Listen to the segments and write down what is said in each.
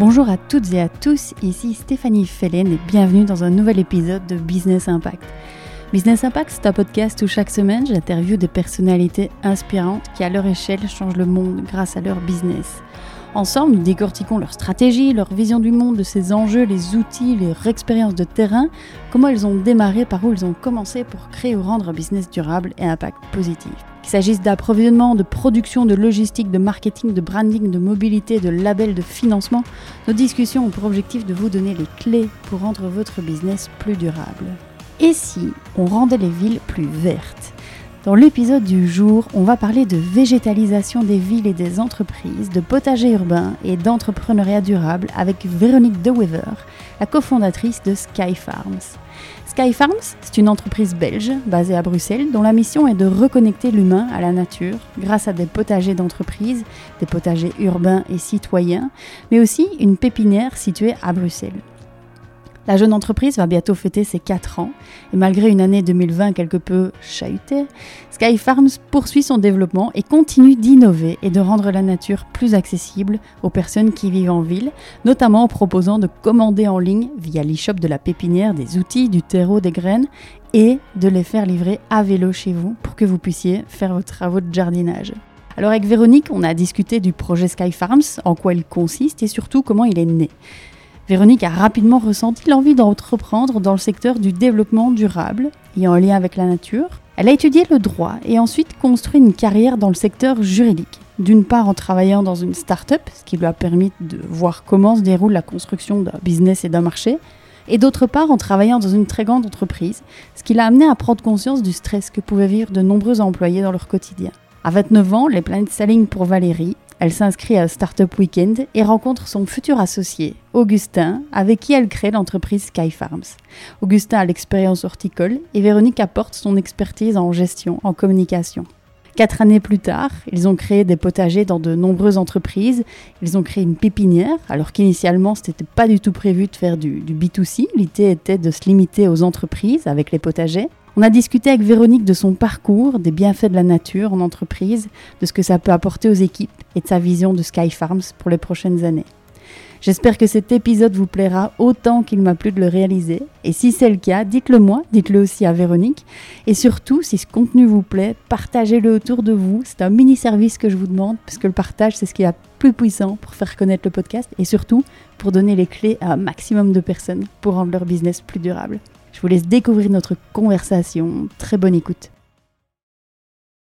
Bonjour à toutes et à tous, ici Stéphanie Fellen et bienvenue dans un nouvel épisode de Business Impact. Business Impact, c'est un podcast où chaque semaine j'interviewe des personnalités inspirantes qui à leur échelle changent le monde grâce à leur business. Ensemble, nous décortiquons leur stratégie, leur vision du monde, de ses enjeux, les outils, leur expérience de terrain, comment ils ont démarré, par où ils ont commencé pour créer ou rendre un business durable et impact positif. Qu'il s'agisse d'approvisionnement, de production, de logistique, de marketing, de branding, de mobilité, de label, de financement, nos discussions ont pour objectif de vous donner les clés pour rendre votre business plus durable. Et si on rendait les villes plus vertes? Dans l'épisode du jour, on va parler de végétalisation des villes et des entreprises, de potager urbain et d'entrepreneuriat durable avec Véronique DeWever, la cofondatrice de Sky Farms. Sky Farms, c'est une entreprise belge basée à Bruxelles dont la mission est de reconnecter l'humain à la nature grâce à des potagers d'entreprise, des potagers urbains et citoyens, mais aussi une pépinière située à Bruxelles. La jeune entreprise va bientôt fêter ses 4 ans et malgré une année 2020 quelque peu chahutée, Sky Farms poursuit son développement et continue d'innover et de rendre la nature plus accessible aux personnes qui vivent en ville, notamment en proposant de commander en ligne via l'e-shop de la pépinière des outils, du terreau, des graines et de les faire livrer à vélo chez vous pour que vous puissiez faire vos travaux de jardinage. Alors avec Véronique, on a discuté du projet Sky Farms, en quoi il consiste et surtout comment il est né. Véronique a rapidement ressenti l'envie d'entreprendre dans le secteur du développement durable et en lien avec la nature. Elle a étudié le droit et ensuite construit une carrière dans le secteur juridique. D'une part en travaillant dans une start-up, ce qui lui a permis de voir comment se déroule la construction d'un business et d'un marché, et d'autre part en travaillant dans une très grande entreprise, ce qui l'a amené à prendre conscience du stress que pouvaient vivre de nombreux employés dans leur quotidien. À 29 ans, les planètes s'alignent pour Valérie elle s'inscrit à Startup Weekend et rencontre son futur associé, Augustin, avec qui elle crée l'entreprise Sky Farms. Augustin a l'expérience horticole et Véronique apporte son expertise en gestion, en communication. Quatre années plus tard, ils ont créé des potagers dans de nombreuses entreprises. Ils ont créé une pépinière, alors qu'initialement, ce n'était pas du tout prévu de faire du, du B2C. L'idée était de se limiter aux entreprises avec les potagers. On a discuté avec Véronique de son parcours, des bienfaits de la nature en entreprise, de ce que ça peut apporter aux équipes et de sa vision de Sky Farms pour les prochaines années. J'espère que cet épisode vous plaira autant qu'il m'a plu de le réaliser. Et si c'est le cas, dites-le moi, dites-le aussi à Véronique. Et surtout, si ce contenu vous plaît, partagez-le autour de vous. C'est un mini service que je vous demande, puisque le partage, c'est ce qui est le plus puissant pour faire connaître le podcast et surtout pour donner les clés à un maximum de personnes pour rendre leur business plus durable. Je vous laisse découvrir notre conversation. Très bonne écoute.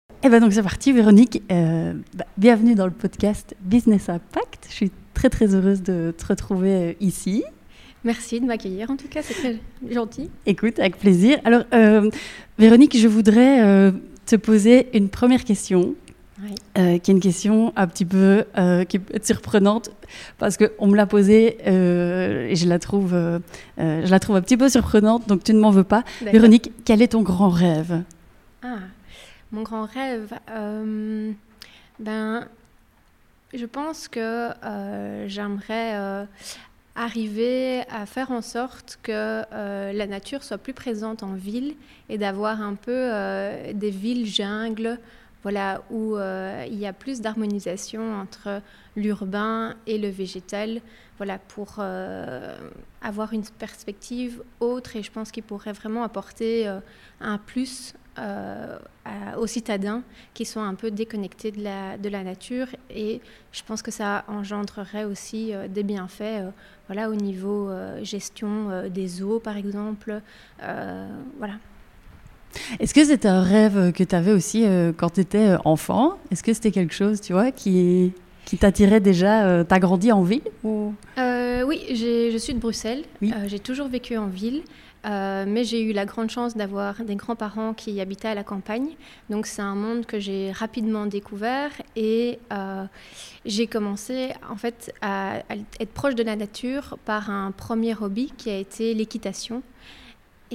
Et eh bien donc c'est parti, Véronique. Euh, bah, bienvenue dans le podcast Business Impact. Je suis très très heureuse de te retrouver euh, ici. Merci de m'accueillir, en tout cas, c'est très gentil. Écoute, avec plaisir. Alors, euh, Véronique, je voudrais te poser une première question. Euh, qui est une question un petit peu euh, qui peut être surprenante parce qu'on me l'a posée euh, et je la trouve je la trouve un petit peu surprenante donc tu ne m'en veux pas. Véronique quel est ton grand rêve? Ah mon grand rêve ben je pense que j'aimerais arriver à faire en sorte que la nature soit plus présente en ville et d'avoir un peu des villes jungles voilà, où euh, il y a plus d'harmonisation entre l'urbain et le végétal, voilà, pour euh, avoir une perspective autre et je pense qu'il pourrait vraiment apporter euh, un plus aux citadins qui sont un peu déconnectés de la, de la nature et je pense que ça engendrerait aussi des bienfaits voilà, au niveau gestion des eaux par exemple. voilà. Est-ce que c'était un rêve que tu avais aussi euh, quand tu étais euh, enfant? Est-ce que c'était quelque chose, tu vois, qui, qui t'attirait déjà euh, T'as grandi en ville ou... Oui, je suis de Bruxelles. j'ai toujours vécu en ville. mais j'ai eu la grande chance d'avoir des grands-parents qui habitaient à la campagne. Donc c'est un monde que j'ai rapidement découvert et j'ai commencé en fait à, être proche de la nature par un premier hobby qui a été l'équitation.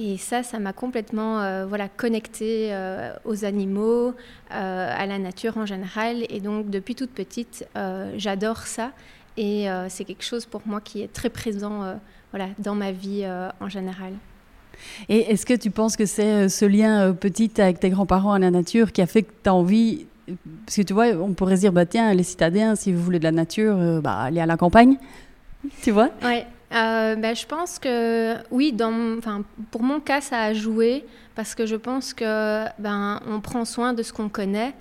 Et ça, ça m'a complètement euh, voilà, connectée euh, aux animaux, euh, à la nature en général. Et donc, depuis toute petite, j'adore ça. Et c'est quelque chose pour moi qui est très présent voilà, dans ma vie en général. Et est-ce que tu penses que c'est ce lien petit avec tes grands-parents à la nature qui a fait que tu as envie Parce que tu vois, on pourrait se dire, bah, tiens, les citadins, si vous voulez de la nature, bah, allez à la campagne. tu vois? Oui. ben, je pense que oui, dans, pour mon cas, ça a joué parce que je pense que ben, on prend soin de ce qu'on connaît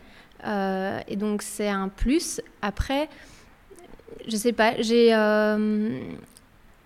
et donc c'est un plus. Après, je sais pas, j'ai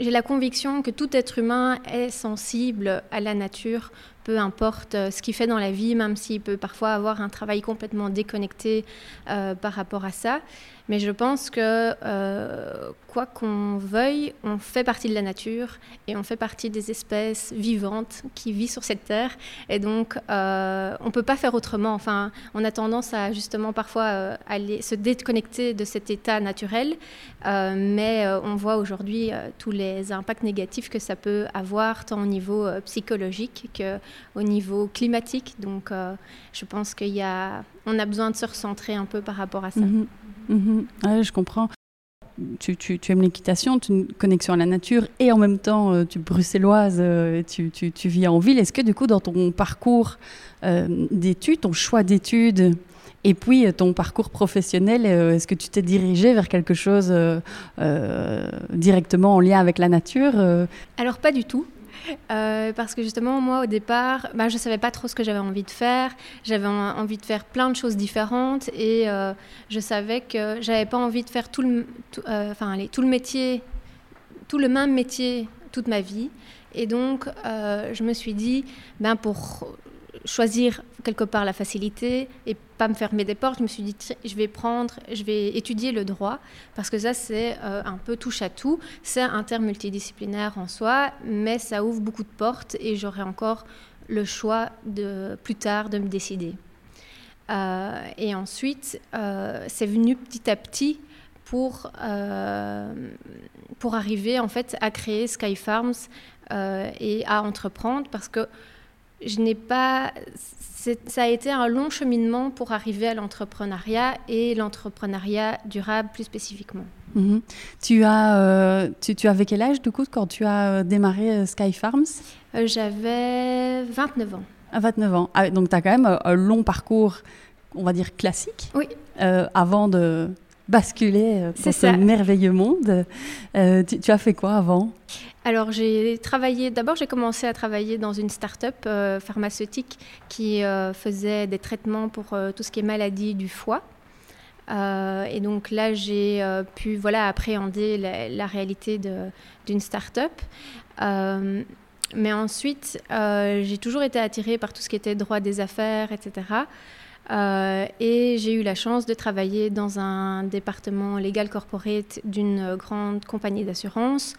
j'ai la conviction que tout être humain est sensible à la nature, peu importe euh, ce qu'il fait dans la vie, même s'il peut parfois avoir un travail complètement déconnecté euh, par rapport à ça. Mais je pense que euh, quoi qu'on veuille, on fait partie de la nature et on fait partie des espèces vivantes qui vivent sur cette terre. Et donc, on ne peut pas faire autrement. Enfin, on a tendance à justement parfois aller se déconnecter de cet état naturel. mais on voit aujourd'hui tous les impacts négatifs que ça peut avoir, tant au niveau psychologique qu'au niveau climatique. Donc, je pense qu'il y a, on a besoin de se recentrer un peu par rapport à ça. Mhm. Mhm. je comprends. Tu, tu, tu aimes l'équitation, tu as une connexion à la nature et en même temps euh, tu es bruxelloise, euh, tu, tu, vis en ville. Est-ce que du coup dans ton parcours euh, d'études, ton choix d'études et puis ton parcours professionnel, est-ce que tu t'es dirigé vers quelque chose directement en lien avec la nature Alors pas du tout. Euh, parce que justement, moi, au départ, bah, je ne savais pas trop ce que j'avais envie de faire. J'avais envie de faire plein de choses différentes et euh, je savais que j'avais pas envie de faire tout le, euh, enfin, tout le métier, tout le même métier toute ma vie. Et donc, je me suis dit, ben, pour choisir quelque part la facilité et pas me fermer des portes. Je me suis dit, je vais prendre, je vais étudier le droit parce que ça, c'est euh, un peu touche à tout. C'est un terme multidisciplinaire en soi, mais ça ouvre beaucoup de portes et j'aurai encore le choix de plus tard de me décider. Euh, et ensuite, euh, c'est venu petit à petit pour, pour arriver en fait à créer Sky Farms et à entreprendre parce que je n'ai pas. Ça a été un long cheminement pour arriver à l'entrepreneuriat et l'entrepreneuriat durable plus spécifiquement. Mhm. Tu, as, euh, tu, tu, avais quel âge du coup quand tu as euh, démarré euh, Sky Farms? J'avais 29 ans. À 29 ans. Ah, donc tu as quand même un long parcours, on va dire classique, oui. avant de basculer dans ce merveilleux monde. tu, as fait quoi avant? Alors j'ai travaillé, d'abord j'ai commencé à travailler dans une start-up euh, pharmaceutique qui euh, faisait des traitements pour euh, tout ce qui est maladie du foie. et donc là j'ai pu voilà, appréhender la, réalité d'une start-up. mais ensuite j'ai toujours été attirée par tout ce qui était droit des affaires, etc. et j'ai eu la chance de travailler dans un département légal corporate d'une grande compagnie d'assurance.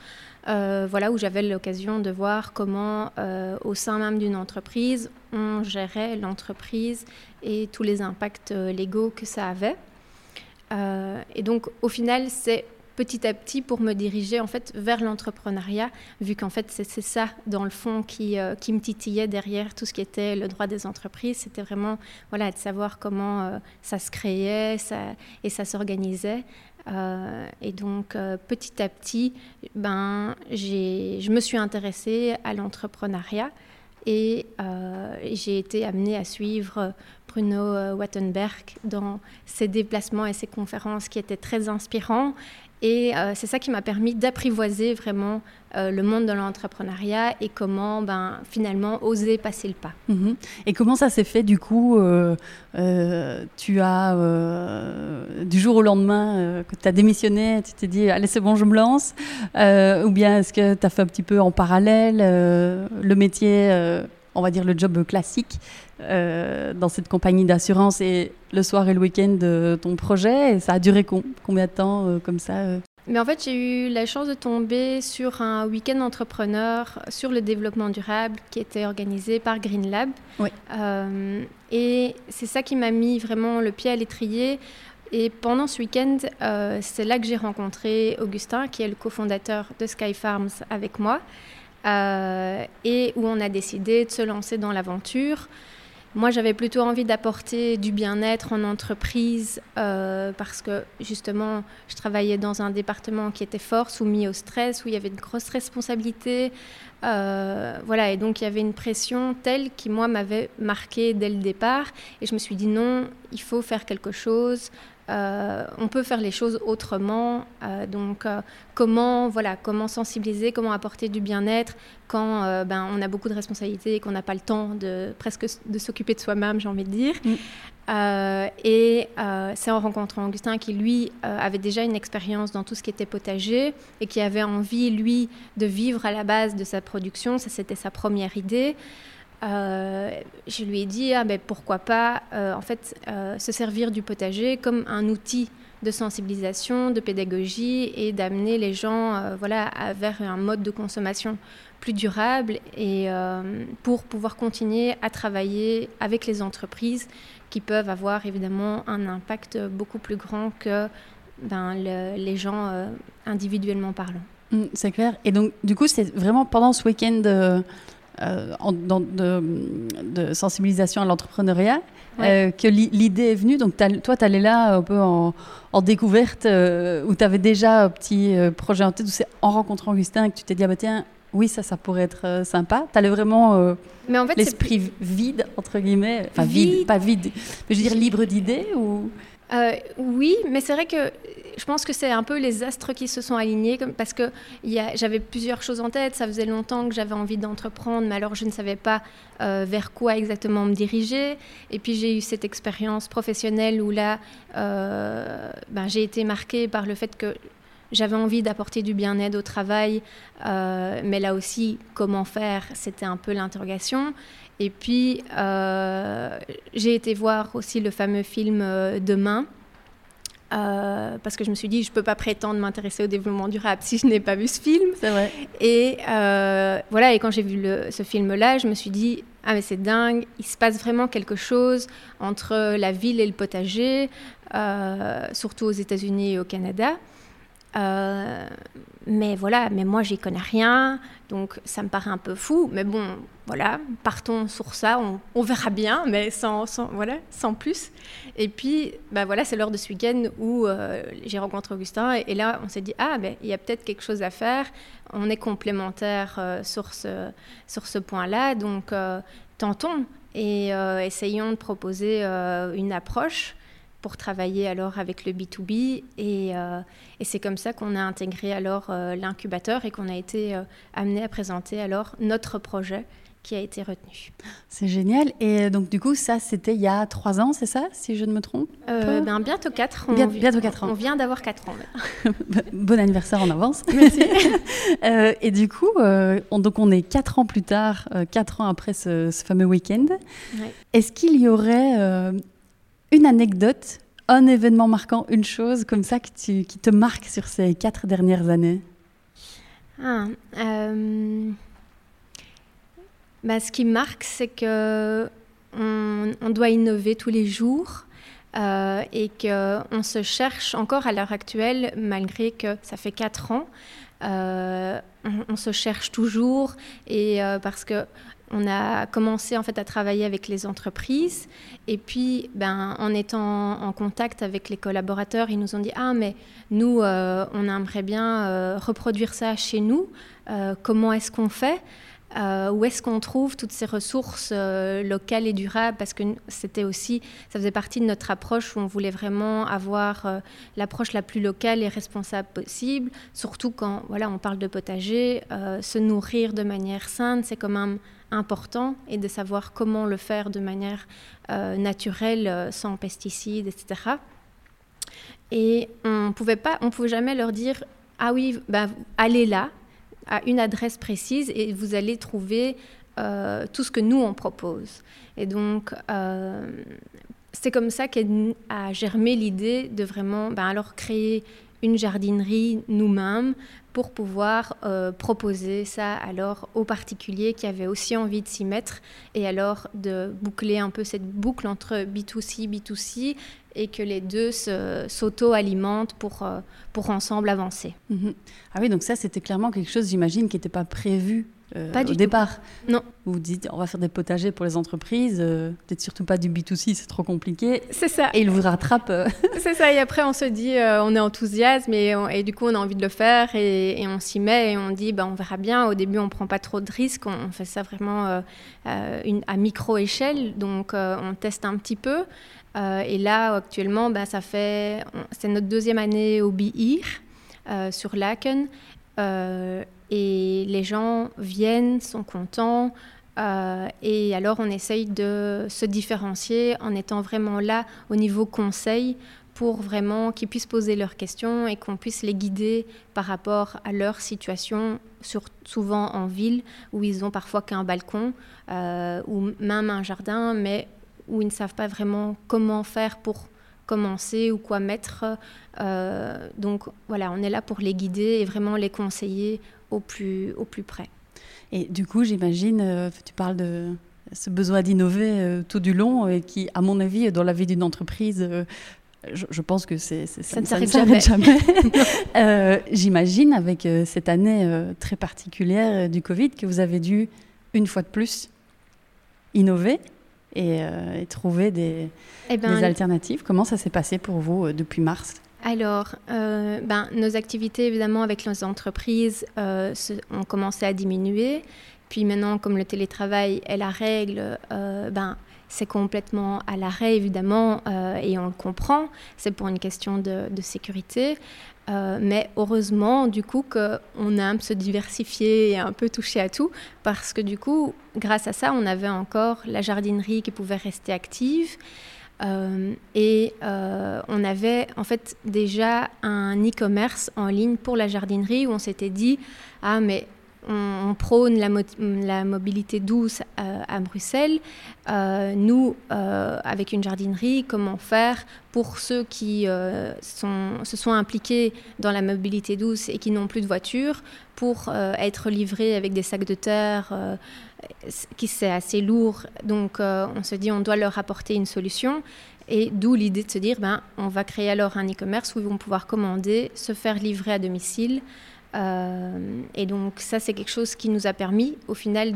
Euh, voilà, où j'avais l'occasion de voir comment, euh, au sein même d'une entreprise, on gérait l'entreprise et tous les impacts euh, légaux que ça avait. et donc, au final, c'est petit à petit pour me diriger en fait vers l'entrepreneuriat, vu qu'en fait c'est ça dans le fond qui, qui, me titillait derrière tout ce qui était le droit des entreprises. C'était vraiment voilà de savoir comment ça se créait ça, et ça s'organisait. Euh, et donc, euh, petit à petit, ben, je me suis intéressée à l'entrepreneuriat et euh, j'ai été amenée à suivre Bruno Wattenberg dans ses déplacements et ses conférences qui étaient très inspirants et euh, c'est ça qui m'a permis d'apprivoiser vraiment euh, le monde de l'entrepreneuriat et comment ben, finalement oser passer le pas. Mhm. Et comment ça s'est fait du coup euh, Tu as, du jour au lendemain, que tu as démissionné, tu t'es dit, allez c'est bon, je me lance Ou bien est-ce que tu as fait un petit peu en parallèle le métier on va dire le job classique dans cette compagnie d'assurance et le soir et le week-end de ton projet. Et ça a duré combien de temps euh, comme ça euh? Mais en fait, j'ai eu la chance de tomber sur un week-end entrepreneur sur le développement durable qui était organisé par Green Lab. Oui. Euh, et c'est ça qui m'a mis vraiment le pied à l'étrier. Et pendant ce week-end, c'est là que j'ai rencontré Augustin, qui est le cofondateur de Sky Farms avec moi, et où on a décidé de se lancer dans l'aventure. Moi, j'avais plutôt envie d'apporter du bien-être en entreprise euh, parce que justement, je travaillais dans un département qui était fort soumis au stress, où il y avait de grosses responsabilités. Euh, voilà, et donc il y avait une pression telle qui, moi, m'avait marqué dès le départ. Et je me suis dit non, il faut faire quelque chose on peut faire les choses autrement. donc, comment, voilà, comment sensibiliser, comment apporter du bien-être quand ben, on a beaucoup de responsabilités et qu'on n'a pas le temps de presque de s'occuper de soi-même, j'ai envie de dire. Mm. Euh, et euh, c'est en rencontrant Augustin qui, lui, euh, avait déjà une expérience dans tout ce qui était potager et qui avait envie, lui, de vivre à la base de sa production. Ça, c'était sa première idée. Je lui ai dit, ah, ben, pourquoi pas, en fait, se servir du potager comme un outil de sensibilisation, de pédagogie et d'amener les gens voilà, vers un mode de consommation plus durable et pour pouvoir continuer à travailler avec les entreprises qui peuvent avoir évidemment un impact beaucoup plus grand que ben, les gens euh, individuellement parlant. Mm, c'est clair. Et donc, du coup, c'est vraiment pendant ce week-end de, euh, de, sensibilisation à l'entrepreneuriat euh, que l'idée est venue. Donc, toi, tu allais là un peu en, découverte, où tu avais déjà un petit projet en tête, où c'est en rencontrant Augustin que tu t'es dit, ah bah tiens, oui, ça, ça pourrait être euh, sympa. Tu as vraiment euh, en fait, l'esprit vide, entre guillemets. Enfin, vide. pas vide, mais je veux dire libre d'idées ou... Euh, oui, mais c'est vrai que je pense que c'est un peu les astres qui se sont alignés parce que j'avais plusieurs choses en tête. Ça faisait longtemps que j'avais envie d'entreprendre, mais alors je ne savais pas vers quoi exactement me diriger. Et puis j'ai eu cette expérience professionnelle où là, ben, j'ai été marquée par le fait que j'avais envie d'apporter du bien-être au travail, euh, mais là aussi, comment faire, c'était un peu l'interrogation. Et puis, euh, j'ai été voir aussi le fameux film euh, Demain. parce que je me suis dit, je ne peux pas prétendre m'intéresser au développement durable si je n'ai pas vu ce film. C'est vrai. Et voilà, et quand j'ai vu le, ce film-là, je me suis dit, ah mais c'est dingue, il se passe vraiment quelque chose entre la ville et le potager, surtout aux États-Unis et au Canada. Euh, mais voilà, mais moi j'y connais rien, donc ça me paraît un peu fou. Mais bon, voilà, partons sur ça, on, verra bien, mais sans, sans, voilà, sans plus. Et puis, bah voilà, c'est l'heure de ce week-end où euh, j'ai rencontré Augustin, et, là on s'est dit ah ben il y a peut-être quelque chose à faire. On est complémentaires euh, sur ce sur ce point-là, donc tentons et essayons de proposer une approche pour travailler alors avec le B2B. Euh, et, c'est comme ça qu'on a intégré alors euh, l'incubateur et qu'on a été euh, amené à présenter alors notre projet qui a été retenu. C'est génial. Et donc, du coup, ça, c'était il y a trois ans, c'est ça, si je ne me trompe ben, Bientôt quatre. On bientôt quatre ans. On vient d'avoir quatre ans. bon anniversaire en avance. Merci. et du coup, on, donc on est quatre ans plus tard, quatre ans après ce, fameux week-end. Est-ce qu'il y aurait une anecdote, un événement marquant, une chose comme ça qui te marque sur ces quatre dernières années? Ah, euh, bah, Ce qui marque, c'est que on, doit innover tous les jours. Euh, et qu'on se cherche encore à l'heure actuelle, malgré que ça fait quatre ans, euh, on, se cherche toujours et parce que on a commencé en fait à travailler avec les entreprises et puis ben, en étant en contact avec les collaborateurs, ils nous ont dit ah mais nous euh, on aimerait bien euh, reproduire ça chez nous. Euh, comment est-ce qu'on fait? Où est-ce qu'on trouve toutes ces ressources locales et durables Parce que c'était aussi, ça faisait partie de notre approche où on voulait vraiment avoir l'approche la plus locale et responsable possible. Surtout quand, voilà, on parle de potager, se nourrir de manière saine, c'est quand même important et de savoir comment le faire de manière euh, naturelle, euh, sans pesticides, etc. Et on pouvait pas, on pouvait jamais leur dire ah oui, ben, allez là à une adresse précise et vous allez trouver euh, tout ce que nous on propose. Et donc c'est comme ça qu'a germé l'idée de vraiment ben, alors créer une jardinerie nous-mêmes pour pouvoir euh, proposer ça alors aux particuliers qui avaient aussi envie de s'y mettre et alors de boucler un peu cette boucle entre B2C, B2C et que les deux s'auto-alimentent pour, euh, pour ensemble avancer. Mhm. Ah oui, donc ça c'était clairement quelque chose, j'imagine, qui n'était pas prévu pas au départ. Non. Vous dites, on va faire des potagers pour les entreprises, peut-être surtout pas du B2C, c'est trop compliqué. C'est ça. Et ils vous rattrapent. c'est ça, et après on se dit, on est enthousiaste, et, et, du coup on a envie de le faire, et, on s'y met, et on dit, bah, on verra bien. Au début, on prend pas trop de risques, on, fait ça vraiment une, à micro-échelle, donc on teste un petit peu. et là, actuellement, bah, ça fait, c'est notre deuxième année au BIR. Euh, sur Laken. Euh, et les gens viennent, sont contents. Euh, et alors, on essaye de se différencier en étant vraiment là au niveau conseil pour vraiment qu'ils puissent poser leurs questions et qu'on puisse les guider par rapport à leur situation, souvent en ville, où ils ont parfois qu'un balcon ou même un jardin, mais où ils ne savent pas vraiment comment faire pour commencer ou quoi mettre. Euh, donc voilà, on est là pour les guider et vraiment les conseiller au plus, au plus près. Et du coup, j'imagine, euh, tu parles de ce besoin d'innover euh, tout du long et qui, à mon avis, dans la vie d'une entreprise, je, pense que c'est, ça, ne s'arrête jamais. jamais. j'imagine, avec cette année très particulière du Covid, que vous avez dû, une fois de plus, innover euh, et, trouver des, eh ben, des, alternatives. Comment ça s'est passé pour vous euh, depuis mars? Alors, euh, ben, nos activités, évidemment, avec nos entreprises, ont commencé à diminuer. Puis maintenant, comme le télétravail est la règle, ben, c'est complètement à l'arrêt, évidemment, et on le comprend. C'est pour une question de, sécurité. Euh, mais heureusement, du coup, qu'on a un peu se diversifier et un peu touché à tout, parce que du coup, grâce à ça, on avait encore la jardinerie qui pouvait rester active. Euh, et euh, on avait en fait déjà un e-commerce en ligne pour la jardinerie où on s'était dit, ah mais on, prône la, mobilité douce euh, à Bruxelles. Euh, nous, euh, avec une jardinerie, comment faire pour ceux qui se sont impliqués dans la mobilité douce et qui n'ont plus de voiture, pour être livrés avec des sacs de terre qui c'est assez lourd. Donc on se dit on doit leur apporter une solution. Et d'où l'idée de se dire, ben, on va créer alors un e-commerce où ils vont pouvoir commander, se faire livrer à domicile. Euh, et donc ça, c'est quelque chose qui nous a permis au final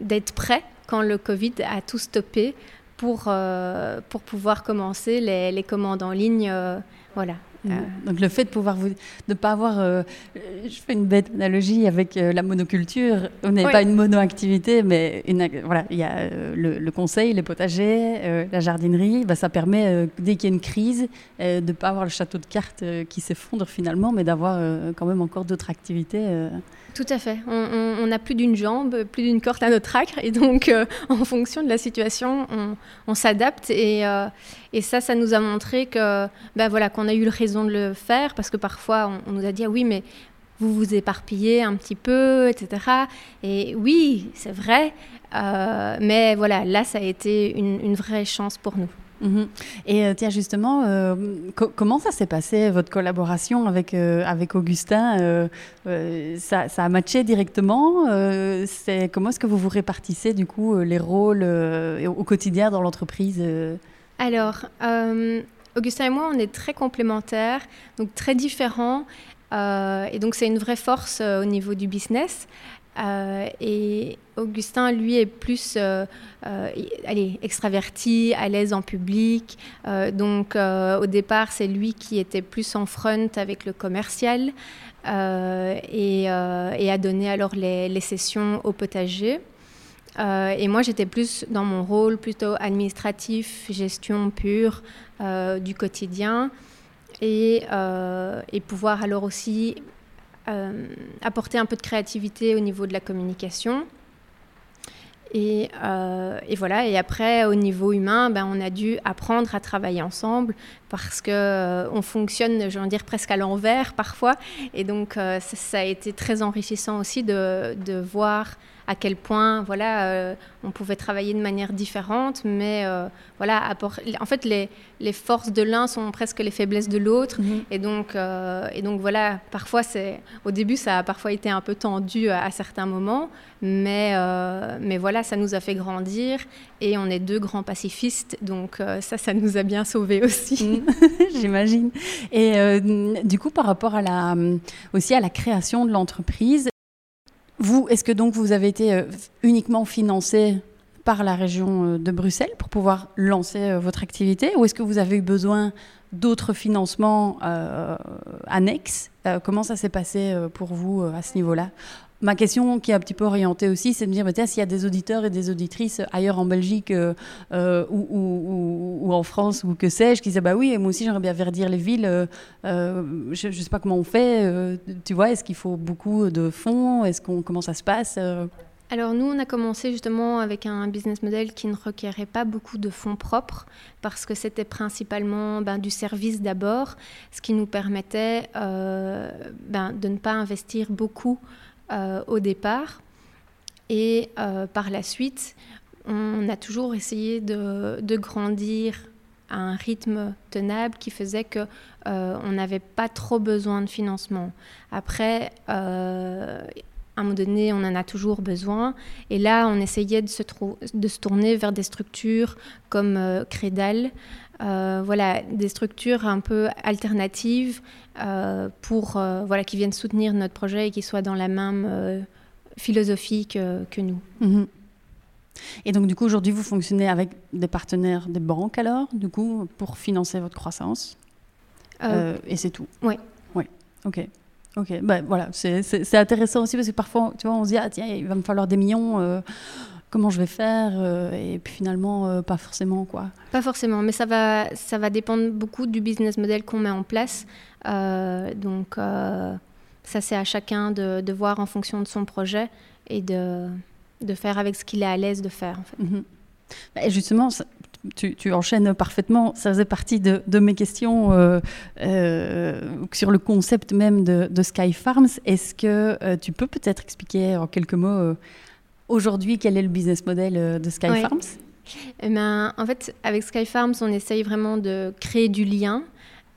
d'être prêts quand le Covid a tout stoppé pour, euh, pouvoir commencer les, les, commandes en ligne. Euh, voilà. Euh, donc le fait de pouvoir vous, de pas avoir, euh, je fais une bête analogie avec euh, la monoculture. On n'est pas une monoactivité, mais une, voilà, il y a le, conseil, les potagers, la jardinerie. Bah, ça permet dès qu'il y a une crise de ne pas avoir le château de cartes qui s'effondre finalement, mais d'avoir quand même encore d'autres activités. Tout à fait. On n'a plus d'une jambe, plus d'une corde à notre acre, et donc en fonction de la situation, on, s'adapte et, et, ça, ça nous a montré que, ben voilà, qu'on a eu raison de le faire parce que parfois on, nous a dit ah oui mais vous vous éparpillez un petit peu, etc. Et oui, c'est vrai, euh, mais voilà, là ça a été une, vraie chance pour nous. Mhm. Et euh, tiens, justement, euh, comment ça s'est passé, votre collaboration avec, avec Augustin ça, a matché directement c'est, Comment est-ce que vous vous répartissez, du coup, les rôles au quotidien dans l'entreprise Alors, Augustin et moi, on est très complémentaires, donc très différents. Euh, et donc, c'est une vraie force euh, au niveau du business. Euh, et Augustin, lui, est plus allez, extraverti, à l'aise en public. donc, au départ, c'est lui qui était plus en front avec le commercial et, a donné alors les sessions au potager. Euh, et moi, j'étais plus dans mon rôle plutôt administratif, gestion pure euh, du quotidien, et, euh, et, pouvoir alors aussi apporter un peu de créativité au niveau de la communication. Et, voilà, et après, au niveau humain, ben, on a dû apprendre à travailler ensemble parce qu'on on fonctionne, je veux dire, presque à l'envers parfois. Et donc, ça, a été très enrichissant aussi de, de voir à quel point voilà, euh, on pouvait travailler de manière différente, mais euh, voilà, en fait, les, les forces de l'un sont presque les faiblesses de l'autre. Mhm. Et, donc, euh, et donc, voilà, parfois, c'est, au début, ça a parfois été un peu tendu à, certains moments, mais, mais voilà, ça nous a fait grandir et on est deux grands pacifistes, donc ça, ça nous a bien sauvés aussi. Mhm. J'imagine. Et du coup, par rapport à la, aussi à la création de l'entreprise, Vous, est-ce que donc vous avez été uniquement financé par la région de Bruxelles pour pouvoir lancer votre activité ou est-ce que vous avez eu besoin d'autres financements annexes? Comment ça s'est passé pour vous à ce niveau-là? Ma question qui est un petit peu orientée aussi, c'est de me dire, bah, s'il y a des auditeurs et des auditrices ailleurs en Belgique euh, euh, ou, en France ou que sais-je, qui disent, bah oui, moi aussi j'aimerais bien verdir les villes, euh, je ne sais pas comment on fait, tu vois, est-ce qu'il faut beaucoup de fonds, est-ce qu'on, comment ça se passe alors nous, on a commencé justement avec un business model qui ne requérait pas beaucoup de fonds propres parce que c'était principalement ben, du service d'abord, ce qui nous permettait ben, de ne pas investir beaucoup au départ. Et euh, par la suite, on a toujours essayé de, grandir à un rythme tenable qui faisait que euh, on n'avait pas trop besoin de financement. Après, à un moment donné, on en a toujours besoin. Et là, on essayait de se, de se tourner vers des structures comme Crédal, voilà, des structures un peu alternatives euh, pour, euh, voilà, qui viennent soutenir notre projet et qui soient dans la même euh, philosophie que, que nous. Mhm. Et donc, du coup, aujourd'hui, vous fonctionnez avec des partenaires des banques, alors, du coup, pour financer votre croissance? Et c'est tout? Oui. Oui, ok. Ok, ben, voilà, c'est intéressant aussi parce que parfois, tu vois, on se dit, ah tiens, il va me falloir des millions comment je vais faire et puis finalement pas forcément quoi. Pas forcément, mais ça va ça va dépendre beaucoup du business model qu'on met en place. Euh, donc, euh, ça, c'est à chacun de, voir en fonction de son projet et de, de faire avec ce qu'il est à l'aise de faire. En fait. Mhm. Bah, et justement, tu, tu, enchaînes parfaitement. Ça faisait partie de, de mes questions euh, sur le concept même de, de Sky Farms. Est-ce que tu peux peut-être expliquer en quelques mots aujourd'hui quel est le business model de Sky Farms? Eh ben, En fait, avec Sky Farms, on essaye vraiment de créer du lien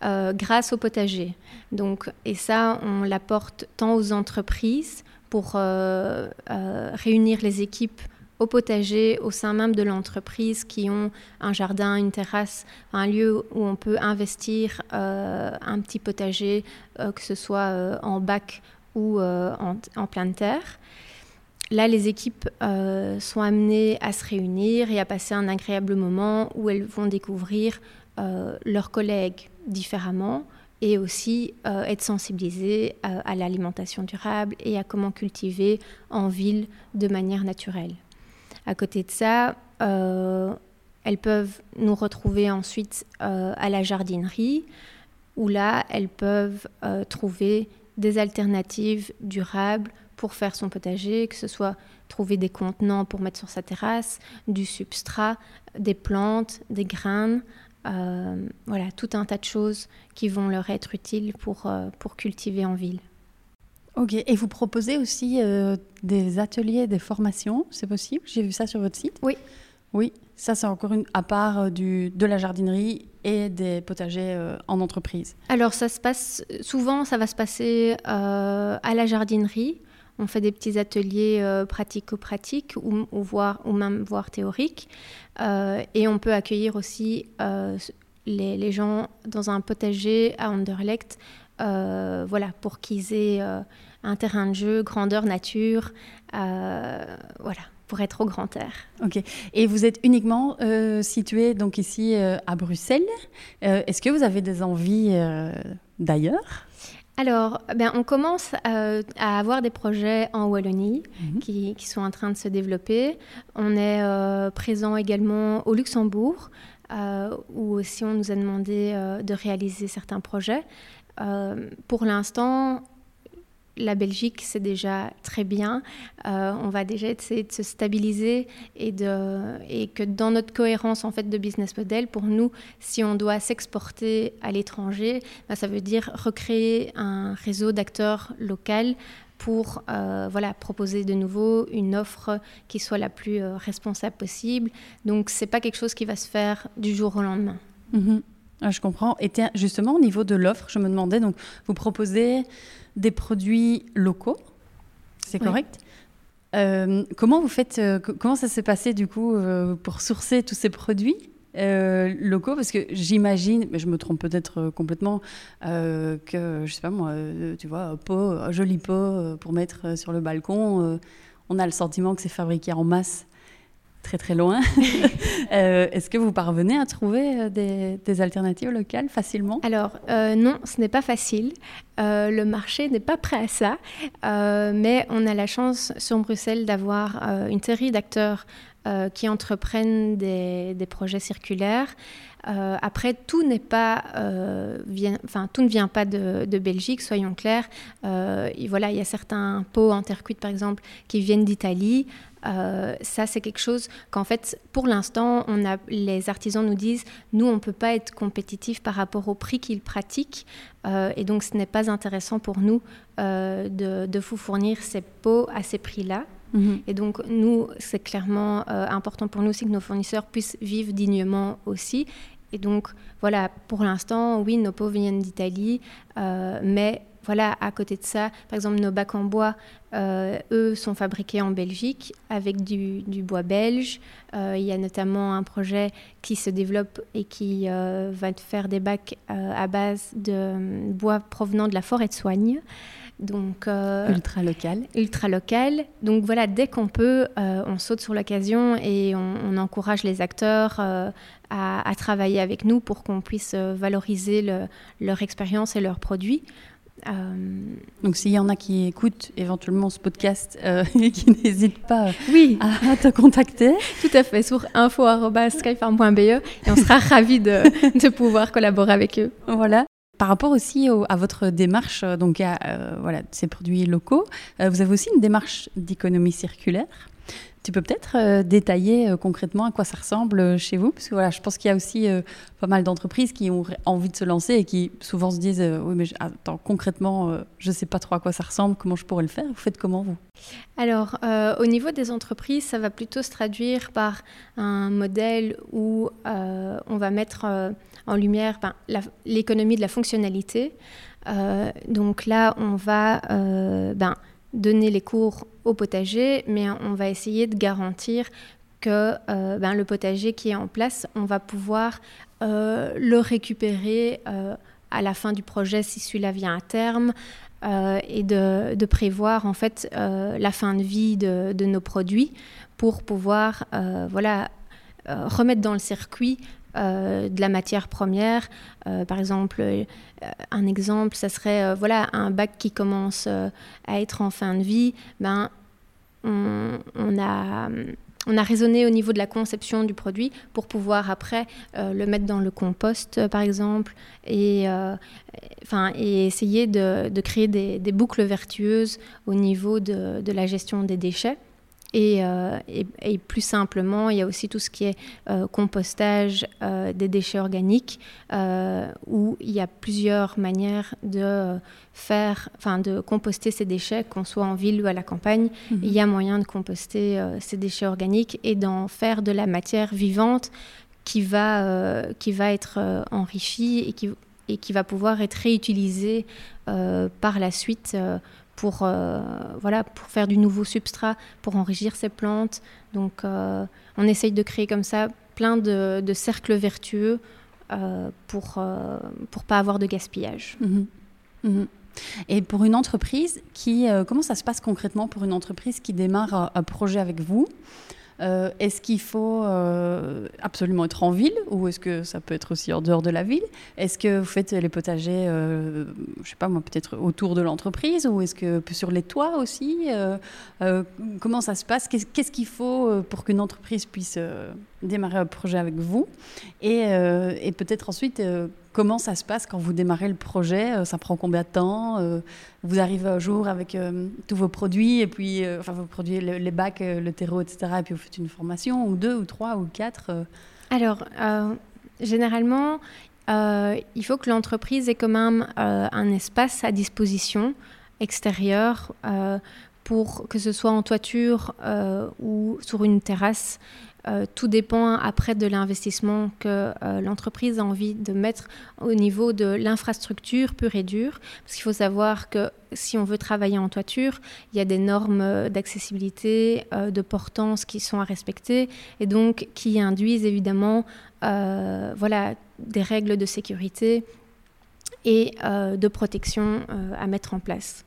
euh, grâce au potager. Donc, et ça, on l'apporte tant aux entreprises pour euh, euh, réunir les équipes au potager au sein même de l'entreprise qui ont un jardin, une terrasse, un lieu où on peut investir un petit potager, que ce soit en bac ou en, en, pleine terre. Là, les équipes sont amenées à se réunir et à passer un agréable moment où elles vont découvrir leurs collègues différemment et aussi euh, être sensibilisé euh, à, l'alimentation durable et à comment cultiver en ville de manière naturelle. À côté de ça, euh, elles peuvent nous retrouver ensuite à la jardinerie, où là, elles peuvent trouver des alternatives durables pour faire son potager, que ce soit trouver des contenants pour mettre sur sa terrasse, du substrat, des plantes, des graines, euh, voilà, tout un tas de choses qui vont leur être utiles pour, euh, pour cultiver en ville. Ok, et vous proposez aussi euh, des ateliers, des formations, c'est possible? J'ai vu ça sur votre site? Oui. Oui, ça c'est encore une à part du, de la jardinerie et des potagers en entreprise. Alors ça se passe souvent, ça va se passer à la jardinerie. On fait des petits ateliers pratico-pratiques ou, ou, ou même voire théoriques. Euh, et on peut accueillir aussi euh, les, gens dans un potager à Anderlecht, euh, voilà, pour qu'ils aient un terrain de jeu, grandeur nature, voilà, pour être au grand air. Ok. Et vous êtes uniquement situé donc ici à Bruxelles. Est-ce que vous avez des envies d'ailleurs? Alors, ben, on commence euh, à avoir des projets en Wallonie mhm. qui, sont en train de se développer. On est euh, présent également au Luxembourg, euh, où aussi on nous a demandé de réaliser certains projets. Pour l'instant, la Belgique, c'est déjà très bien. Euh, on va déjà essayer de se stabiliser et, que dans notre cohérence en fait de business model, pour nous, si on doit s'exporter à l'étranger, bah, ça veut dire recréer un réseau d'acteurs locaux pour euh, voilà, proposer de nouveau une offre qui soit la plus euh, responsable possible. Donc, ce n'est pas quelque chose qui va se faire du jour au lendemain. Mm-hmm. Ah, je comprends. Et justement, au niveau de l'offre, je me demandais, donc, vous proposez des produits locaux, c'est correct? Euh, comment vous faites, euh, comment ça s'est passé du coup euh, pour sourcer tous ces produits locaux? Parce que j'imagine, mais je me trompe peut-être complètement, que, je sais pas moi, tu vois, pot, un joli pot pour mettre sur le balcon, on a le sentiment que c'est fabriqué en masse très très loin. Euh, est-ce que vous parvenez à trouver euh, des, alternatives locales facilement? Alors euh, non, ce n'est pas facile. le marché n'est pas prêt à ça, mais on a la chance sur Bruxelles d'avoir une série d'acteurs qui entreprennent des, projets circulaires. après, tout pas, enfin, tout ne vient pas de, Belgique, soyons clairs. voilà, il y a certains pots en terre cuite, par exemple, qui viennent d'Italie. Euh, ça, c'est quelque chose qu'en fait, pour l'instant, les artisans nous disent, nous, on ne peut pas être compétitif par rapport au prix qu'ils pratiquent, euh, et donc ce n'est pas intéressant pour nous euh, de, vous fournir ces pots à ces prix-là. Mhm. Et donc, nous, c'est clairement important pour nous aussi que nos fournisseurs puissent vivre dignement aussi. Et donc, voilà, pour l'instant, oui, nos pots viennent d'Italie, mais voilà, à côté de ça, par exemple, nos bacs en bois, euh, eux, sont fabriqués en Belgique avec du, bois belge. Euh, il y a notamment un projet qui se développe et qui euh, va faire des bacs à base de bois provenant de la forêt de soigne. Donc, ultra local. Ultra local. Donc voilà, dès qu'on peut, on saute sur l'occasion et on, encourage les acteurs à, travailler avec nous pour qu'on puisse valoriser leur expérience et leurs produits. Euh, Donc s'il y en a qui écoutent éventuellement ce podcast euh, et qui n'hésitent pas oui. à, te contacter. Tout à fait, sur info.skyfarm.be et on sera ravis de, de, pouvoir collaborer avec eux. Voilà. Par rapport aussi à votre démarche, euh, donc à voilà, ces produits locaux, vous avez aussi une démarche d'économie circulaire. Tu peux peut-être euh, détailler euh, concrètement à quoi ça ressemble euh, chez vous? Parce que voilà, je pense qu'il y a aussi pas mal d'entreprises qui ont envie de se lancer et qui souvent se disent Oui, mais attends, concrètement, je ne sais pas trop à quoi ça ressemble, comment je pourrais le faire? Vous faites comment, vous? Alors, au niveau des entreprises, ça va plutôt se traduire par un modèle où on va mettre en lumière ben, l'économie de la fonctionnalité. donc là, on va. Ben, donner les cours au potager, mais on va essayer de garantir que euh, ben, le potager qui est en place, on va pouvoir euh, le récupérer euh, à la fin du projet si celui-là vient à terme. et de, prévoir en fait la fin de vie de, de nos produits pour pouvoir voilà, remettre dans le circuit euh, de la matière première. Euh, par exemple, euh, un exemple, ça serait voilà un bac qui commence à être en fin de vie. Ben, on, a on a raisonné au niveau de la conception du produit pour pouvoir après le mettre dans le compost, par exemple, et, enfin, et essayer de, créer des, boucles vertueuses au niveau de la gestion des déchets. Euh, et, plus simplement, il y a aussi tout ce qui est euh, compostage euh, des déchets organiques, où il y a plusieurs manières de faire, enfin de composter ces déchets, qu'on soit en ville ou à la campagne. Mhm. Il y a moyen de composter ces déchets organiques et d'en faire de la matière vivante qui va, qui va être enrichie et qui, et qui va pouvoir être réutilisée par la suite pour, euh, voilà, pour faire du nouveau substrat, pour enrichir ces plantes. Donc euh, on essaye de créer comme ça plein de, cercles vertueux euh, pour ne pas avoir de gaspillage. Mhm. Mhm. Et pour une entreprise qui, comment ça se passe concrètement pour une entreprise qui démarre un projet avec vous? Euh, est-ce qu'il faut euh, absolument être en ville ou est-ce que ça peut être aussi en dehors de la ville? Est-ce que vous faites les potagers, euh, je sais pas moi, peut-être autour de l'entreprise ou est-ce que sur les toits aussi Comment ça se passe? Qu'est-ce qu'il faut pour qu'une entreprise puisse démarrer un projet avec vous? Et peut-être ensuite Comment ça se passe quand vous démarrez le projet euh, Ça prend combien de temps euh, Vous arrivez un jour avec euh, tous vos produits, et puis, vos produits, les bacs, le terreau, etc. Et puis vous faites une formation, ou deux, ou trois, ou quatre Alors, généralement, il faut que l'entreprise ait quand même un espace à disposition extérieur pour que ce soit en toiture ou sur une terrasse. Euh, tout dépend après de l'investissement que euh, l'entreprise a envie de mettre au niveau de l'infrastructure pure et dure. Parce qu'il faut savoir que si on veut travailler en toiture, il y a des normes d'accessibilité, de portance qui sont à respecter et donc qui induisent évidemment voilà, des règles de sécurité et de protection à mettre en place.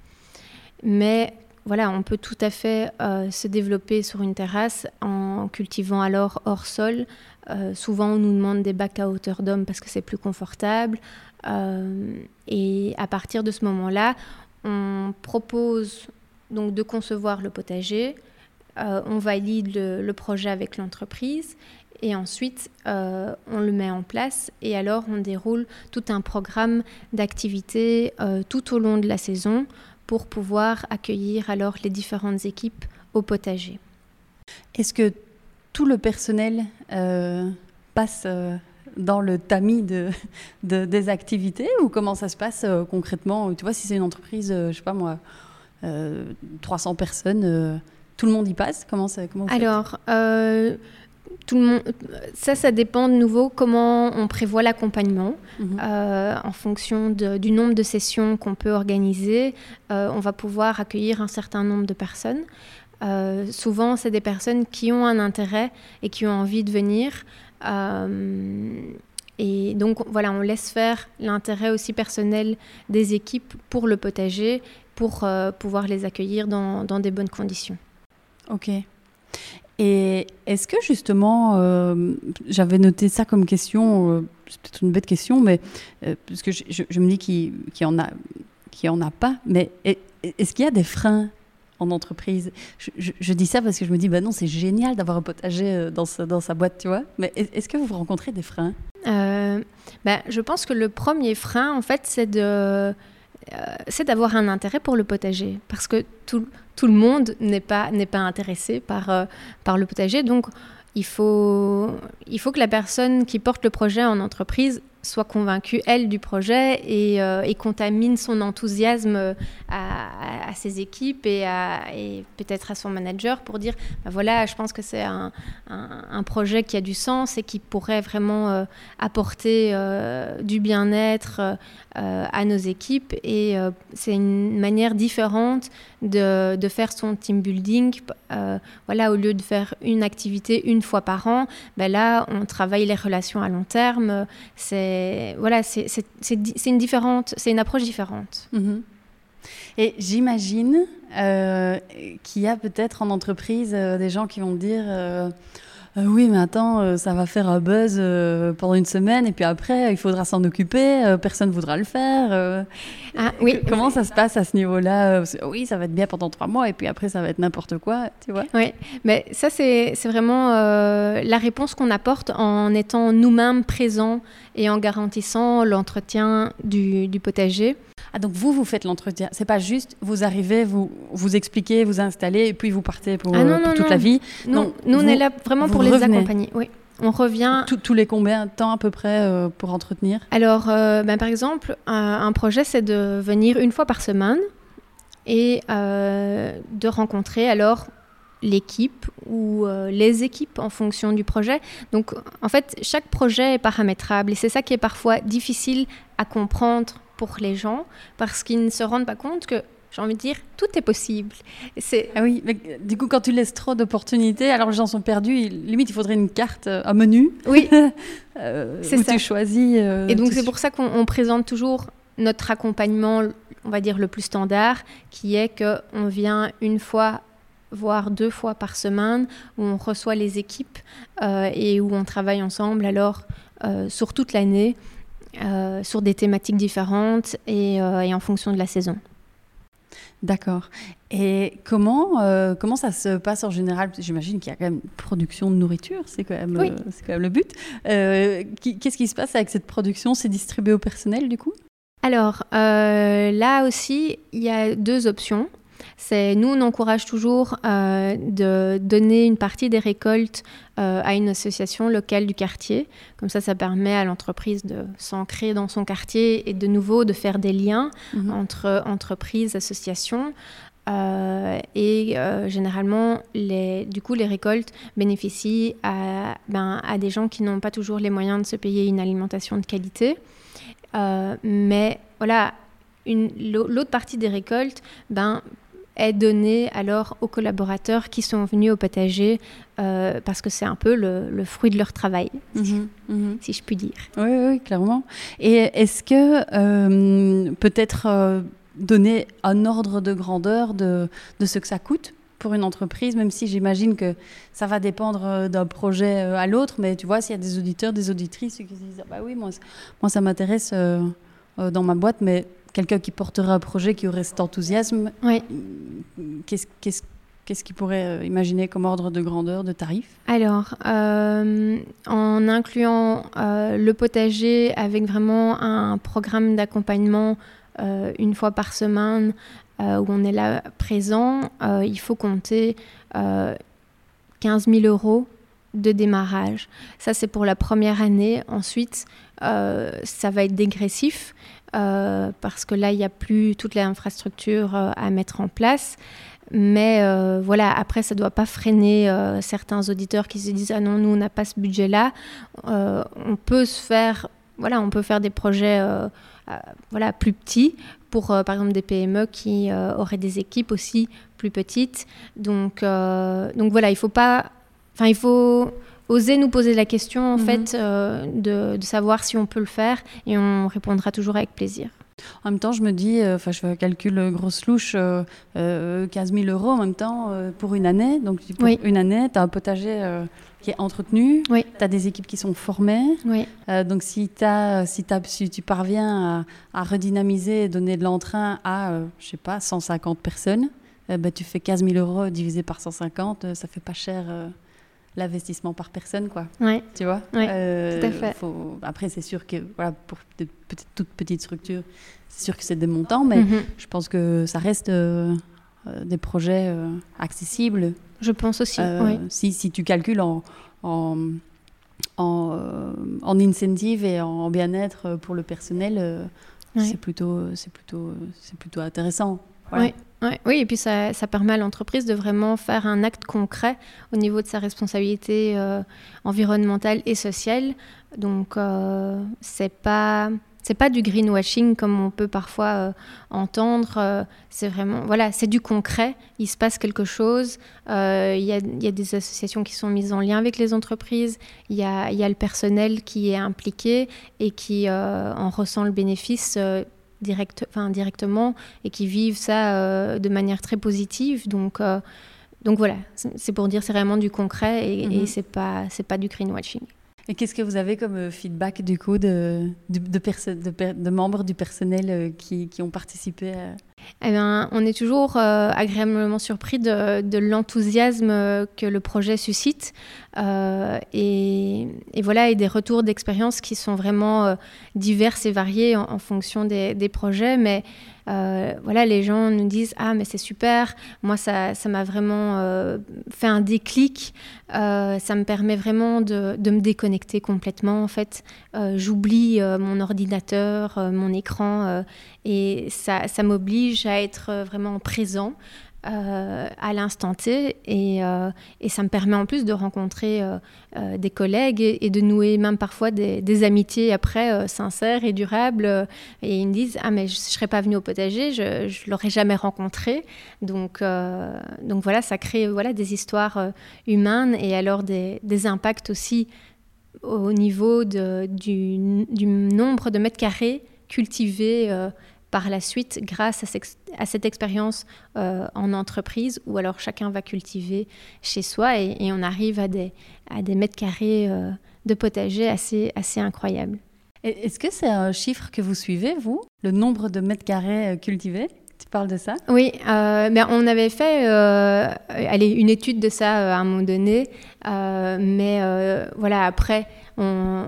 Mais voilà, on peut tout à fait euh, se développer sur une terrasse en cultivant alors hors sol. Euh, souvent, on nous demande des bacs à hauteur d'homme parce que c'est plus confortable. Euh, et à partir de ce moment-là, on propose donc de concevoir le potager. on valide le, projet avec l'entreprise et ensuite on le met en place et alors on déroule tout un programme d'activités tout au long de la saison pour pouvoir accueillir alors les différentes équipes au potager. Est-ce que tout le personnel euh, passe euh, dans le tamis de, des activités ou comment ça se passe euh, concrètement? Tu vois, si c'est une entreprise, je sais pas moi, 300 personnes, tout le monde y passe? Comment ça comment Alors, tout le monde, ça, ça dépend de nouveau comment on prévoit l'accompagnement. Mhm. Euh, en fonction du nombre de sessions qu'on peut organiser, euh, on va pouvoir accueillir un certain nombre de personnes. Euh, souvent, c'est des personnes qui ont un intérêt et qui ont envie de venir. et donc, voilà, on laisse faire l'intérêt aussi personnel des équipes pour le potager, pour pouvoir les accueillir dans, dans des bonnes conditions. Ok. Et est-ce que justement, euh, j'avais noté ça comme question, euh, c'est peut-être une bête question, mais euh, parce que je, me dis qu'il n'y en, a, en a pas, mais est-ce qu'il y a des freins en entreprise? Je, dis ça parce que je me dis, bah non, c'est génial d'avoir un potager dans sa, dans sa boîte, tu vois, mais est-ce que vous rencontrez des freins? Bah, Je pense que le premier frein, en fait, c'est de c'est d'avoir un intérêt pour le potager. Parce que tout, tout le monde n'est pas, pas intéressé par, euh, par le potager. Donc, il faut, il faut que la personne qui porte le projet en entreprise soit convaincue, elle, du projet et, euh, contamine son enthousiasme à, ses équipes et, et peut-être à son manager pour dire, bah voilà, je pense que c'est un, un, projet qui a du sens et qui pourrait vraiment euh, apporter euh, du bien-être à nos équipes. Et c'est une manière différente de, faire son team building. voilà, au lieu de faire une activité une fois par an, ben là, on travaille les relations à long terme. C'est voilà, une différente, c'est une approche différente. Mhm. Et j'imagine euh, qu'il y a peut-être en entreprise euh, des gens qui vont dire euh, euh, oui, mais attends, euh, ça va faire un buzz euh, pendant une semaine et puis après, il faudra s'en occuper, personne ne voudra le faire. Ah, oui. Comment ça se passe à ce niveau-là? Oui, ça va être bien pendant trois mois et puis après, ça va être n'importe quoi, tu vois Oui, mais ça, c'est vraiment la réponse qu'on apporte en étant nous-mêmes présents et en garantissant l'entretien du, du potager. Ah, donc vous, vous faites l'entretien. C'est pas juste, vous arrivez, vous vous expliquez, vous installez, et puis vous partez pour, ah, euh, toute la vie. Non, nous, on est là vraiment pour les accompagner. Oui. On revient. tous les combien de temps à peu près euh, pour entretenir? Alors, euh, ben, par exemple, un, projet, c'est de venir une fois par semaine et de rencontrer alors l'équipe ou les équipes en fonction du projet. Donc, en fait, chaque projet est paramétrable et c'est ça qui est parfois difficile à comprendre pour les gens parce qu'ils ne se rendent pas compte que j'ai envie de dire, tout est possible. C'est... Ah oui, mais du coup, quand tu laisses trop d'opportunités, alors les gens sont perdus, limite, il faudrait une carte, euh, un menu. Oui, euh, c'est où ça. tu choisis. Euh, Et donc, c'est pour ça qu'on présente toujours notre accompagnement, on va dire, le plus standard, qui est qu'on vient une fois voire deux fois par semaine, où on reçoit les équipes et où on travaille ensemble alors sur toute l'année euh, sur des thématiques différentes euh, et, en fonction de la saison. D'accord. Et comment, euh, comment ça se passe en général? J'imagine qu'il y a quand même une production de nourriture, c'est quand, même, c'est quand même le but. qu'est-ce qui se passe avec cette production? C'est distribué au personnel du coup? Alors là aussi, il y a deux options. C'est nous, on encourage toujours euh, de donner une partie des récoltes euh, à une association locale du quartier. Comme ça, ça permet à l'entreprise de s'ancrer dans son quartier et de nouveau de faire des liens mhm. entre entreprises, associations. et généralement, les, du coup, les récoltes bénéficient à, ben, à des gens qui n'ont pas toujours les moyens de se payer une alimentation de qualité. mais voilà, l'autre partie des récoltes ben, est donnée alors aux collaborateurs qui sont venus au potager euh, parce que c'est un peu le, fruit de leur travail, mhm, mhm. si je puis dire. Oui, oui, clairement. Et est-ce que euh, peut-être euh, donner un ordre de grandeur de, de, ce que ça coûte pour une entreprise, même si j'imagine que ça va dépendre d'un projet à l'autre, mais tu vois, s'il y a des auditeurs, des auditrices qui disent ah bah oui, moi, moi ça m'intéresse dans ma boîte, mais quelqu'un qui porterait un projet qui aurait cet enthousiasme, oui. qu'est-ce qu'est-ce Qu'est-ce qu'il pourrait euh, imaginer comme ordre de grandeur de tarif? Alors, euh, en incluant euh, le potager avec vraiment un programme d'accompagnement une fois par semaine où on est là présent, il faut compter 15 000 euros de démarrage. Ça, c'est pour la première année. Ensuite, ça va être dégressif. Euh, parce que là, il n'y a plus toute l'infrastructure euh, à mettre en place. Mais euh, voilà, après, ça ne doit pas freiner certains auditeurs qui se disent Ah non, nous, on n'a pas ce budget-là. on peut se faire, voilà, on peut faire des projets voilà, plus petits pour, par exemple, des PME qui auraient des équipes aussi plus petites. Donc, donc voilà, il faut pas. Enfin, il faut oser nous poser la question en mhm. fait euh, de, savoir si on peut le faire et on répondra toujours avec plaisir. En même temps, je me dis, euh, enfin, je fais un calcul euh, grosse louche, 15 000 euros en même temps pour une année. Donc, pour une année, tu as un potager qui est entretenu, oui. tu as des équipes qui sont formées. Oui. donc, si, as, si, as, si, tu parviens à, redynamiser et donner de l'entrain à, je sais pas, 150 personnes, bah, tu fais 15 000 euros divisé par 150, ça fait pas cher l'investissement par personne, quoi. Ouais. Tu vois? Euh, Tout à fait. Après, c'est sûr que voilà, pour de petites, toutes petites structures, c'est sûr que c'est des montants, mais mhm. je pense que ça reste euh, euh, des projets accessibles. Je pense aussi. si, si, tu calcules en, en, en, en incentive et en bien-être pour le personnel, c'est plutôt, c'est plutôt, c'est plutôt intéressant. Oui. Oui, et puis ça, permet à l'entreprise de vraiment faire un acte concret au niveau de sa responsabilité euh, environnementale et sociale. Donc, euh, c'est pas c'est pas du greenwashing comme on peut parfois euh, entendre. Euh, c'est vraiment, voilà, c'est du concret. Il se passe quelque chose. Il y, a, des associations qui sont mises en lien avec les entreprises. Il y a, le personnel qui est impliqué et qui en ressent le bénéfice direct, enfin, directement et qui vivent ça euh, de manière très positive. Donc, euh, donc voilà, c'est pour dire c'est vraiment du concret et, et mhm. c'est pas c'est pas du greenwashing. Et qu'est-ce que vous avez comme euh, feedback du coup de, de, de, de membres du personnel qui, qui ont participé à... eh bien, On est toujours agréablement surpris de, l'enthousiasme que le projet suscite et, et, voilà, et des retours d'expérience qui sont vraiment divers et variés en, fonction des, des, projets. Mais euh, voilà, les gens nous disent ah mais c'est super, moi ça ça m'a vraiment euh, fait un déclic, euh, ça me permet vraiment de, de, me déconnecter complètement en fait. J'oublie mon ordinateur, mon écran et ça, ça m'oblige à être vraiment présent. Euh, à l'instant T. Et, euh, et, ça me permet en plus de rencontrer euh, des collègues et, de nouer même parfois des, amitiés après sincères et durables. Et ils me disent ah mais je, ne serais pas venue au potager je, je l'aurais jamais rencontré donc donc voilà ça crée voilà des histoires humaines et alors des, impacts aussi au niveau du, nombre de mètres carrés cultivés par la suite grâce à, cette expérience euh, en entreprise où alors chacun va cultiver chez soi et, on arrive à des, à des mètres carrés euh, de potager assez, assez incroyables. Est-ce que c'est un chiffre que vous suivez, vous Le nombre de mètres carrés euh, cultivés? Tu parles de ça? Oui, ben on avait fait allez, une étude de ça à un moment donné, mais voilà, après, on,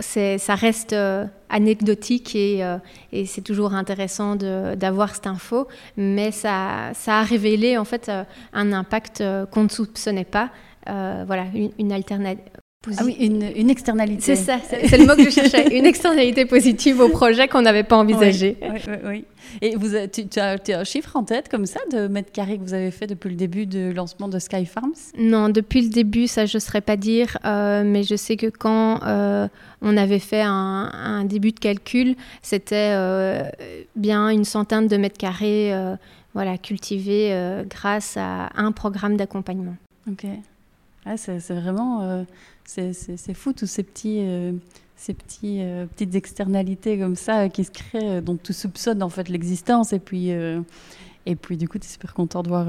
ça reste euh, anecdotique euh, et, c'est toujours intéressant d'avoir cette info, mais ça, ça, a révélé en fait euh, un impact qu'on ne soupçonnait pas. voilà, une, une Ah oui, une, une externalité. C'est ça, c'est le mot que je cherchais, une externalité positive au projet qu'on n'avait pas envisagé. Oui, oui, oui, Et vous, tu, tu, as, tu, as, un chiffre en tête comme ça de mètres carrés que vous avez fait depuis le début du lancement de Sky Farms? Non, depuis le début, ça je ne saurais pas dire, euh, mais je sais que quand euh, on avait fait un, un, début de calcul, c'était euh, bien une centaine de mètres carrés euh, voilà, cultivés euh, grâce à un programme d'accompagnement. Ok. Ah, c'est vraiment c'est fou tous ces petits, euh, ces petits, euh, petites externalités comme ça euh, qui se créent, euh, dont tu soupçonnes en fait l'existence et puis, euh, et puis du coup tu es super content de voir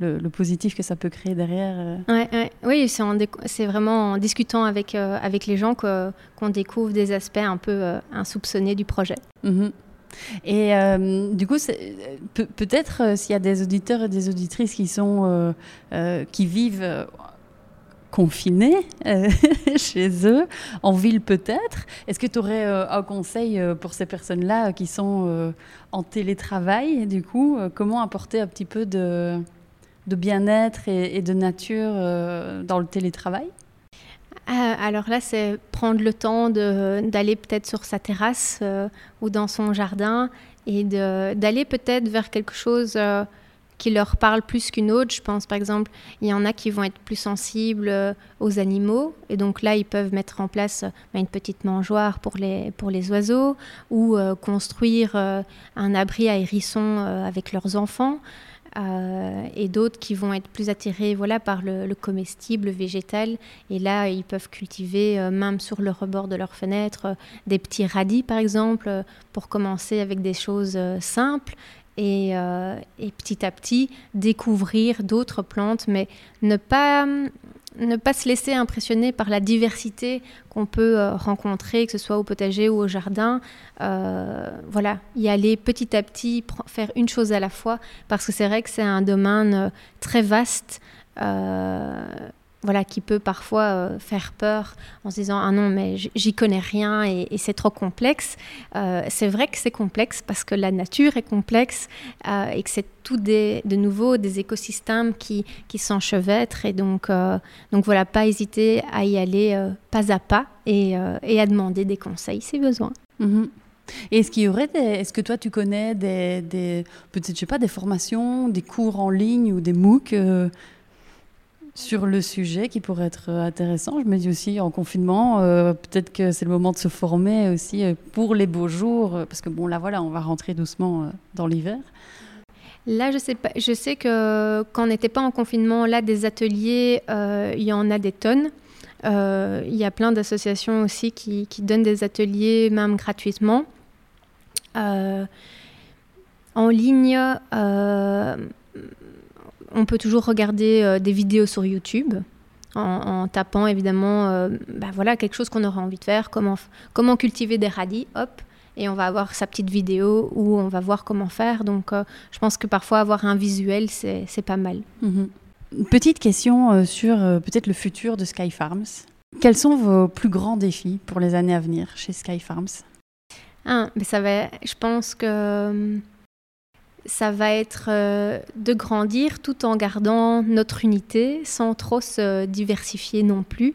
le, le, positif que ça peut créer derrière. Ouais, ouais. Oui, c'est vraiment en discutant avec, avec les gens qu'on qu découvre des aspects un peu insoupçonnés du projet. Mm -hmm. Et euh, du coup, pe peut-être euh, s'il y a des auditeurs et des auditrices qui sont euh, qui vivent confinés euh, chez eux, en ville peut-être. Est-ce que tu aurais euh, un conseil euh, pour ces personnes-là qui sont en télétravail Du coup, comment apporter un petit peu de, bien-être et, de nature dans le télétravail? Alors là, c'est prendre le temps d'aller peut-être sur sa terrasse ou dans son jardin et d'aller peut-être vers quelque chose qui leur parle plus qu'une autre. Je pense par exemple, il y en a qui vont être plus sensibles euh, aux animaux et donc là ils peuvent mettre en place euh, une petite mangeoire pour les, pour les oiseaux ou euh, construire un abri à hérissons avec leurs enfants. Et d'autres qui vont être plus attirés voilà, par le, le, comestible, le végétal. Et là, ils peuvent cultiver, même sur le rebord de leur fenêtre, des petits radis, par exemple, pour commencer avec des choses simples et, euh, et, petit à petit découvrir d'autres plantes, mais ne pas, ne pas se laisser impressionner par la diversité qu'on peut euh, rencontrer, que ce soit au potager ou au jardin. Euh, voilà, y aller petit à petit, faire une chose à la fois, parce que c'est vrai que c'est un domaine très vaste. Voilà, qui peut parfois euh, faire peur en se disant ah non mais j'y connais rien et, c'est trop complexe. Euh, c'est vrai que c'est complexe parce que la nature est complexe euh, et que c'est tout de nouveau des écosystèmes qui, qui s'enchevêtrent et donc, donc voilà, pas hésiter à y aller pas à pas et, et, à demander des conseils si besoin. Mm -hmm. Et est-ce qu'il y aurait est-ce que toi tu connais des, des peut-être je sais pas des formations, des cours en ligne ou des MOOC sur le sujet qui pourrait être euh, intéressant. Je me dis aussi en confinement, euh, peut-être que c'est le moment de se former aussi euh, pour les beaux jours, parce que bon là voilà, on va rentrer doucement dans l'hiver. Là, je sais, que quand on n'était pas en confinement, là, des ateliers, il y en a des tonnes. Il y a plein d'associations aussi qui, donnent des ateliers, même gratuitement. En ligne, on peut toujours regarder euh, des vidéos sur YouTube en, en tapant évidemment euh, bah voilà, quelque chose qu'on aurait envie de faire, comment, comment cultiver des radis, hop, et on va avoir sa petite vidéo où on va voir comment faire. Donc euh, je pense que parfois avoir un visuel, c'est pas mal. Une petite question euh, sur euh, peut-être le futur de Sky Farms. Quels sont vos plus grands défis pour les années à venir chez Sky Farms? Ah, mais ça va, Je pense que ça va être euh, de grandir tout en gardant notre unité sans trop se diversifier non plus.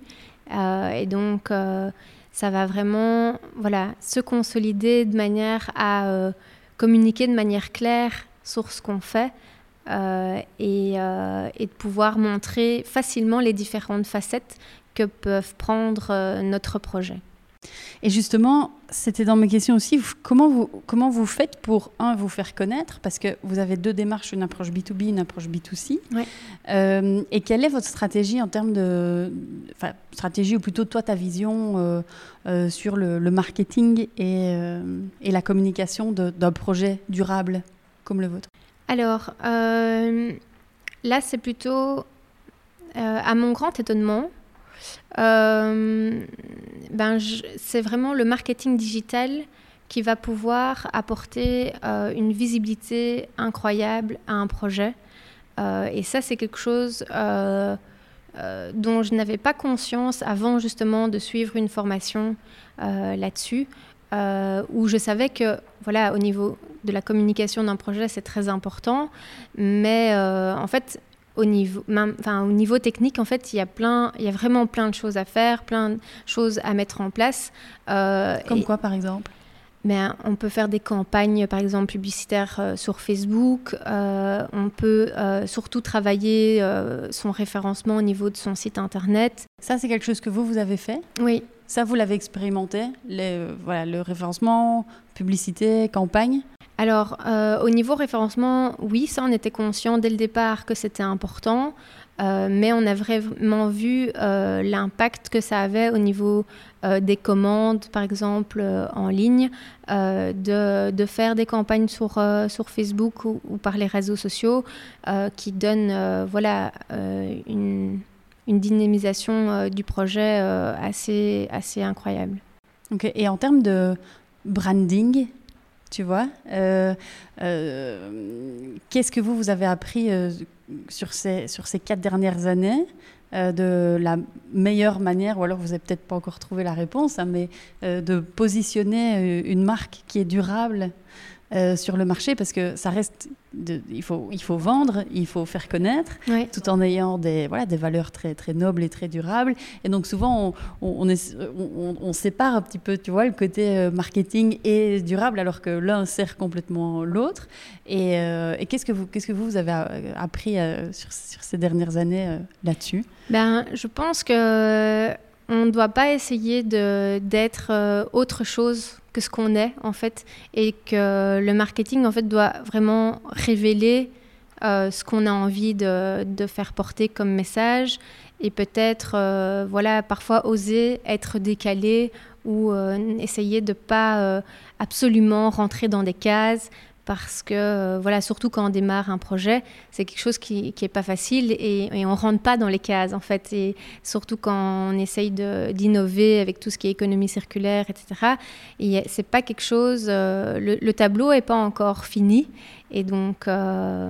Euh, et donc, euh, ça va vraiment voilà, se consolider de manière à communiquer de manière claire sur ce qu'on fait et, de pouvoir montrer facilement les différentes facettes que peuvent prendre notre projet. Et justement, c'était dans mes questions aussi, comment vous, comment vous faites pour, un, vous faire connaître, parce que vous avez deux démarches, une approche B2B, une approche B2C. Ouais. Euh, et quelle est votre stratégie en termes de... Enfin, stratégie, ou plutôt toi, ta vision euh, euh, sur le, le, marketing et, et la communication d'un projet durable comme le vôtre? Alors, là, c'est plutôt, à mon grand étonnement, euh, ben c'est vraiment le marketing digital qui va pouvoir apporter euh, une visibilité incroyable à un projet. Euh, et ça, c'est quelque chose dont je n'avais pas conscience avant justement de suivre une formation là-dessus, où je savais que, voilà, au niveau de la communication d'un projet, c'est très important, mais en fait, au niveau, enfin, au niveau technique, en fait, il y a plein, il y a vraiment plein de choses à faire, plein de choses à mettre en place. Comme quoi, par exemple? Mais hein, on peut faire des campagnes, par exemple, publicitaires euh, sur Facebook. Euh, on peut euh, surtout travailler son référencement au niveau de son site Internet. Ça, c'est quelque chose que vous, vous avez fait? Oui. Ça, vous l'avez expérimenté les, voilà, Le référencement, publicité, campagne? Alors, au niveau référencement, oui, ça, on était conscient dès le départ que c'était important. Euh, mais on a vraiment vu euh, l'impact que ça avait au niveau euh, des commandes, par exemple, en ligne, de, faire des campagnes sur, Facebook ou, par les réseaux sociaux qui donnent voilà, une, dynamisation du projet assez incroyable. Et en termes de branding, tu vois, qu'est-ce que vous, vous avez appris sur ces, sur ces quatre dernières années euh, de la meilleure manière, ou alors vous n'avez peut-être pas encore trouvé la réponse, hein, mais euh, de positionner euh, une marque qui est durable euh, sur le marché parce que ça reste, il, faut, il faut vendre, il faut faire connaître, tout en ayant des, voilà, des valeurs très, très nobles et très durables. Et donc souvent, on, on, on, sépare un petit peu, tu vois, le côté euh, marketing et durable alors que l'un sert complètement l'autre. Et, euh, et qu'est-ce que vous, qu'est-ce que vous, avez appris sur, sur, ces dernières années là-dessus? Ben, Je pense que on ne doit pas essayer d'être autre chose que ce qu'on est en fait et que le marketing en fait doit vraiment révéler euh, ce qu'on a envie de, faire porter comme message et peut-être euh, voilà parfois oser être décalé ou euh, essayer de pas absolument rentrer dans des cases parce que, euh, voilà, surtout quand on démarre un projet, c'est quelque chose qui n'est pas facile et, on ne rentre pas dans les cases, en fait. Et surtout quand on essaye d'innover avec tout ce qui est économie circulaire, etc. Ce n'est pas quelque chose, euh, le, tableau n'est pas encore fini. Et donc, euh,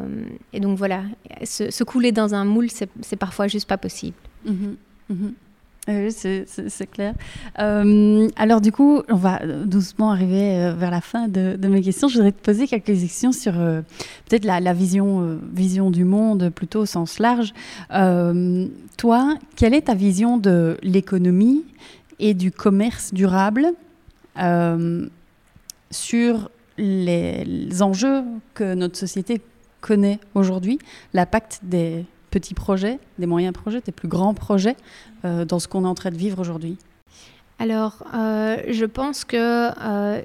voilà, se, couler dans un moule, c'est parfois juste pas possible. Mm-hmm. Mm-hmm. Oui, c'est clair. Euh, alors du coup, on va doucement arriver euh, vers la fin de, mes questions. Je voudrais te poser quelques questions sur euh, peut-être la, vision, vision du monde plutôt au sens large. toi, quelle est ta vision de l'économie et du commerce durable sur les enjeux que notre société connaît aujourd'hui, l'impact des petits projets, des moyens projets, des plus grands projets euh, dans ce qu'on est en train de vivre aujourd'hui Alors, euh, je pense que euh,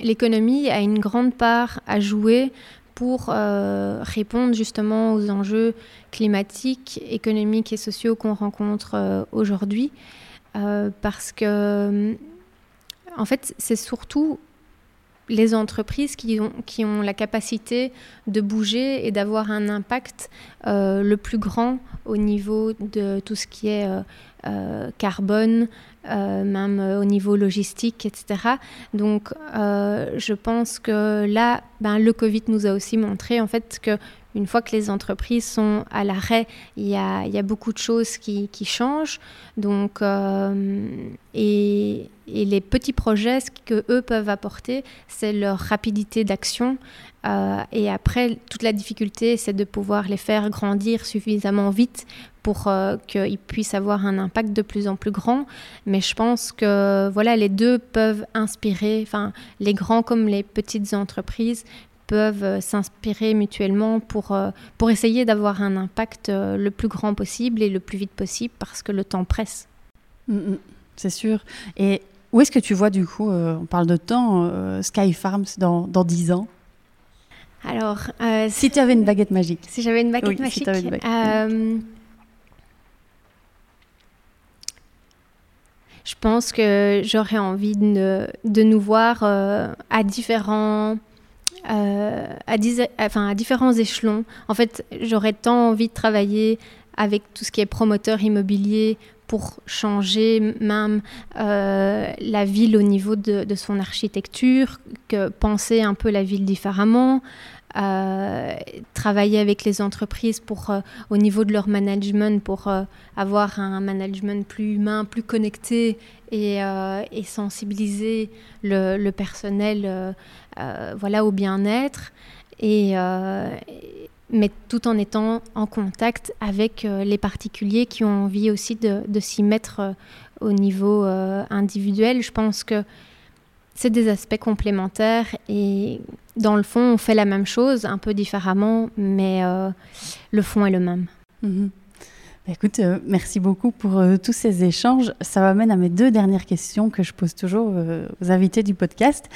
l'économie a une grande part à jouer pour répondre justement aux enjeux climatiques, économiques et sociaux qu'on rencontre aujourd'hui. parce que, en fait, c'est surtout les entreprises qui ont, qui ont la capacité de bouger et d'avoir un impact euh, le plus grand au niveau de tout ce qui est euh, euh, carbone, même au niveau logistique, etc. Donc je pense que là, ben, le Covid nous a aussi montré en fait que une fois que les entreprises sont à l'arrêt, il y a, beaucoup de choses qui, changent. Donc, et, et les petits projets, ce que eux peuvent apporter, c'est leur rapidité d'action. Euh, et après, toute la difficulté, c'est de pouvoir les faire grandir suffisamment vite pour euh, qu'ils puissent avoir un impact de plus en plus grand. Mais je pense que voilà, les deux peuvent inspirer, enfin, les grands comme les petites entreprises peuvent euh, s'inspirer mutuellement pour, pour essayer d'avoir un impact le plus grand possible et le plus vite possible parce que le temps presse. Mm, mm, c'est sûr. Et où est-ce que tu vois du coup, euh, on parle de temps, euh, Sky Farms dans, dans 10 ans? Alors, euh, si tu avais une baguette magique. Si j'avais une baguette magique. je pense que j'aurais envie de, de, nous voir à différents à, enfin, à différents échelons. En fait, j'aurais tant envie de travailler avec tout ce qui est promoteur immobilier pour changer même euh, la ville au niveau de, son architecture, que penser un peu la ville différemment, euh, travailler avec les entreprises pour, euh, au niveau de leur management pour avoir un management plus humain, plus connecté et, et sensibiliser le, personnel voilà, au bien-être. Et, mais tout en étant en contact avec les particuliers qui ont envie aussi de, s'y mettre au niveau individuel. Je pense que c'est des aspects complémentaires et dans le fond, on fait la même chose, un peu différemment, mais le fond est le même. Mhm. Bah, écoute, euh, merci beaucoup pour euh, tous ces échanges. Ça m'amène à mes deux dernières questions que je pose toujours euh, aux invités du podcast.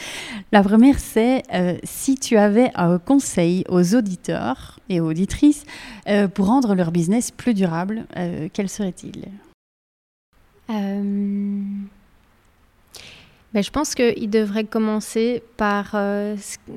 La première, c'est si tu avais un conseil aux auditeurs et aux auditrices pour rendre leur business plus durable, quel serait-il? Ben, je pense qu'ils devraient commencer par euh,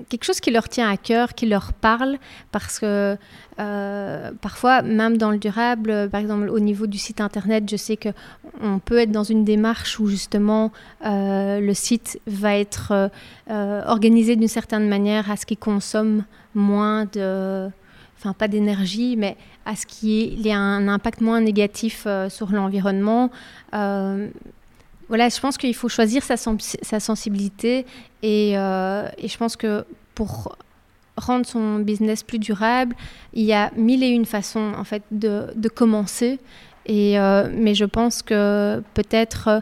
quelque chose qui leur tient à cœur, qui leur parle, parce que euh, parfois, même dans le durable, par exemple au niveau du site internet, je sais qu'on peut être dans une démarche où justement euh, le site va être organisé d'une certaine manière à ce qu'il consomme moins de enfin pas d'énergie, mais à ce qu'il ait un impact moins négatif sur l'environnement voilà, je pense qu'il faut choisir sa, sensibilité et, euh, et, je pense que pour rendre son business plus durable, il y a mille et une façons en fait de, commencer. Et, euh, mais je pense que peut-être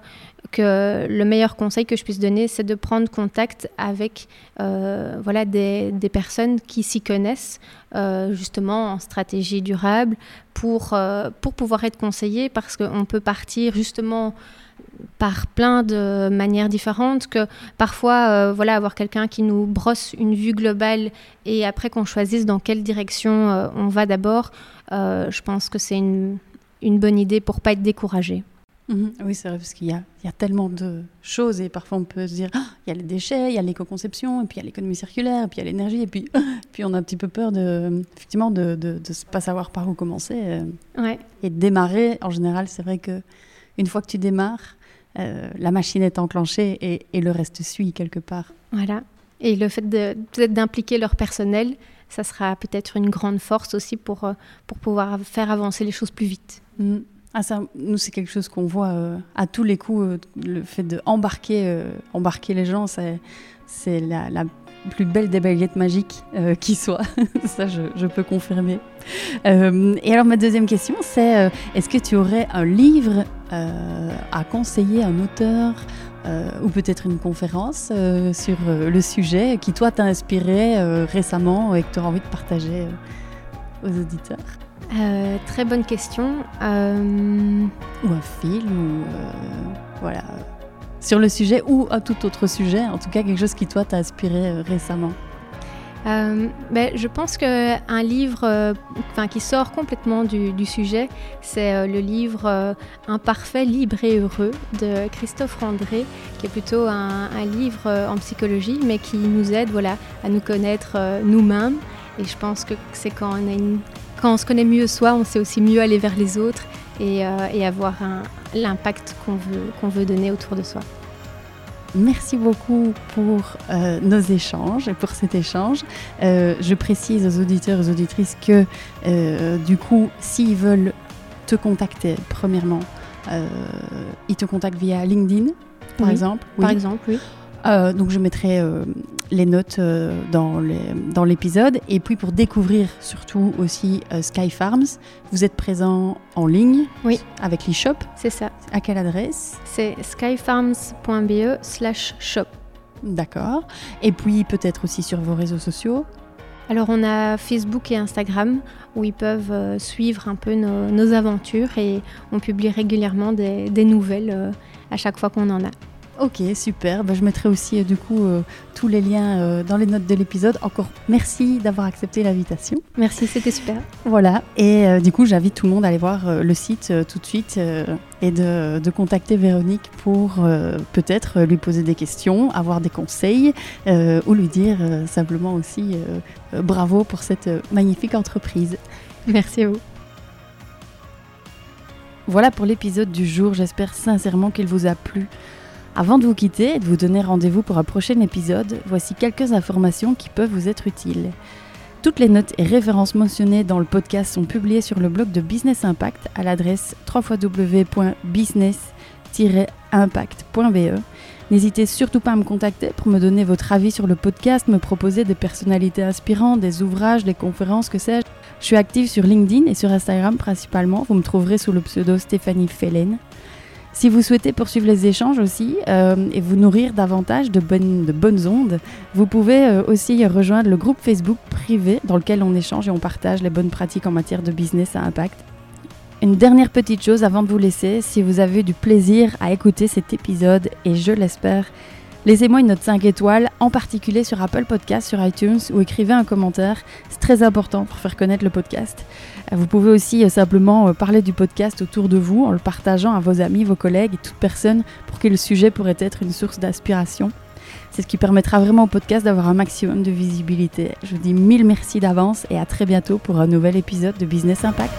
que le meilleur conseil que je puisse donner, c'est de prendre contact avec euh, voilà, des, des, personnes qui s'y connaissent justement en stratégie durable pour, pour pouvoir être conseillé parce qu'on peut partir justement par plein de manières différentes que parfois euh, voilà avoir quelqu'un qui nous brosse une vue globale et après qu'on choisisse dans quelle direction euh, on va d'abord euh, je pense que c'est une, une, bonne idée pour pas être découragé mhm. oui c'est vrai parce qu'il y, y a, tellement de choses et parfois on peut se dire ah, il y a les déchets il y a l'éco-conception et puis il y a l'économie circulaire et puis il y a l'énergie et puis puis on a un petit peu peur de effectivement de ne pas savoir par où commencer ouais. et de démarrer en général c'est vrai que une fois que tu démarres euh, la machine est enclenchée et, le reste suit quelque part. Voilà. Et le fait peut-être d'impliquer leur personnel, ça sera peut-être une grande force aussi pour, euh, pour pouvoir faire avancer les choses plus vite. Mm. Ah, ça, nous, c'est quelque chose qu'on voit euh, à tous les coups. le fait d'embarquer embarquer les gens, c'est la, la plus belle des baguettes magiques euh, qui soit. Ça, je, peux confirmer. Euh, et alors, ma deuxième question, c'est euh, est-ce que tu aurais un livre à conseiller, un auteur ou peut-être une conférence sur le sujet qui, toi, t'a inspiré récemment et que tu auras envie de partager aux auditeurs? Très bonne question. Ou un film, ou voilà. Sur le sujet ou à tout autre sujet, en tout cas quelque chose qui toi t'a inspiré euh, récemment euh, ben, je pense qu'un livre euh, qui sort complètement du, sujet, c'est le livre Imparfait, libre et heureux de Christophe Randré, qui est plutôt un, livre en psychologie, mais qui nous aide voilà, à nous connaître nous-mêmes. Et je pense que c'est quand, on se connaît mieux soi, on sait aussi mieux aller vers les autres et, avoir l'impact qu'on veut donner autour de soi. Merci beaucoup pour euh, nos échanges et pour cet échange. Euh, je précise aux auditeurs et aux auditrices que, euh, du coup, s'ils veulent te contacter, premièrement, ils te contactent via LinkedIn, par exemple. Par exemple, oui. Euh, donc je mettrai euh, les notes euh, dans l'épisode. Et puis pour découvrir surtout aussi Sky Farms, vous êtes présent en ligne oui. avec l'e-shop. C'est ça. À quelle adresse C'est skyfarms.be slash shop. D'accord. Et puis peut-être aussi sur vos réseaux sociaux alors on a Facebook et Instagram où ils peuvent suivre un peu nos, aventures et on publie régulièrement des, des nouvelles à chaque fois qu'on en a. Ok, super. Bah, je mettrai aussi euh, du coup euh, tous les liens euh, dans les notes de l'épisode. Encore merci d'avoir accepté l'invitation. Merci, c'était super. Voilà. Et du coup, j'invite tout le monde à aller voir le site tout de suite et de, de, contacter Véronique pour peut-être lui poser des questions, avoir des conseils ou lui dire simplement aussi bravo pour cette magnifique entreprise. Merci à vous. Voilà pour l'épisode du jour. J'espère sincèrement qu'il vous a plu. Avant de vous quitter et de vous donner rendez-vous pour un prochain épisode, voici quelques informations qui peuvent vous être utiles. Toutes les notes et références mentionnées dans le podcast sont publiées sur le blog de Business Impact à l'adresse www.business-impact.be. N'hésitez surtout pas à me contacter pour me donner votre avis sur le podcast, me proposer des personnalités inspirantes, des ouvrages, des conférences, que sais-je. Je suis active sur LinkedIn et sur Instagram principalement. Vous me trouverez sous le pseudo Stéphanie Fellen. Si vous souhaitez poursuivre les échanges aussi euh, et vous nourrir davantage de bonnes, de bonnes ondes, vous pouvez euh, aussi rejoindre le groupe Facebook privé dans lequel on échange et on partage les bonnes pratiques en matière de business à impact. Une dernière petite chose avant de vous laisser, si vous avez du plaisir à écouter cet épisode, et je l'espère, Laissez-moi une note 5 étoiles, en particulier sur Apple Podcast, sur iTunes, ou écrivez un commentaire. C'est très important pour faire connaître le podcast. Euh, vous pouvez aussi euh, simplement euh, parler du podcast autour de vous en le partageant à vos amis, vos collègues et toute personne pour qui le sujet pourrait être une source d'inspiration. C'est ce qui permettra vraiment au podcast d'avoir un maximum de visibilité. Je vous dis mille merci d'avance et à très bientôt pour un nouvel épisode de Business Impact.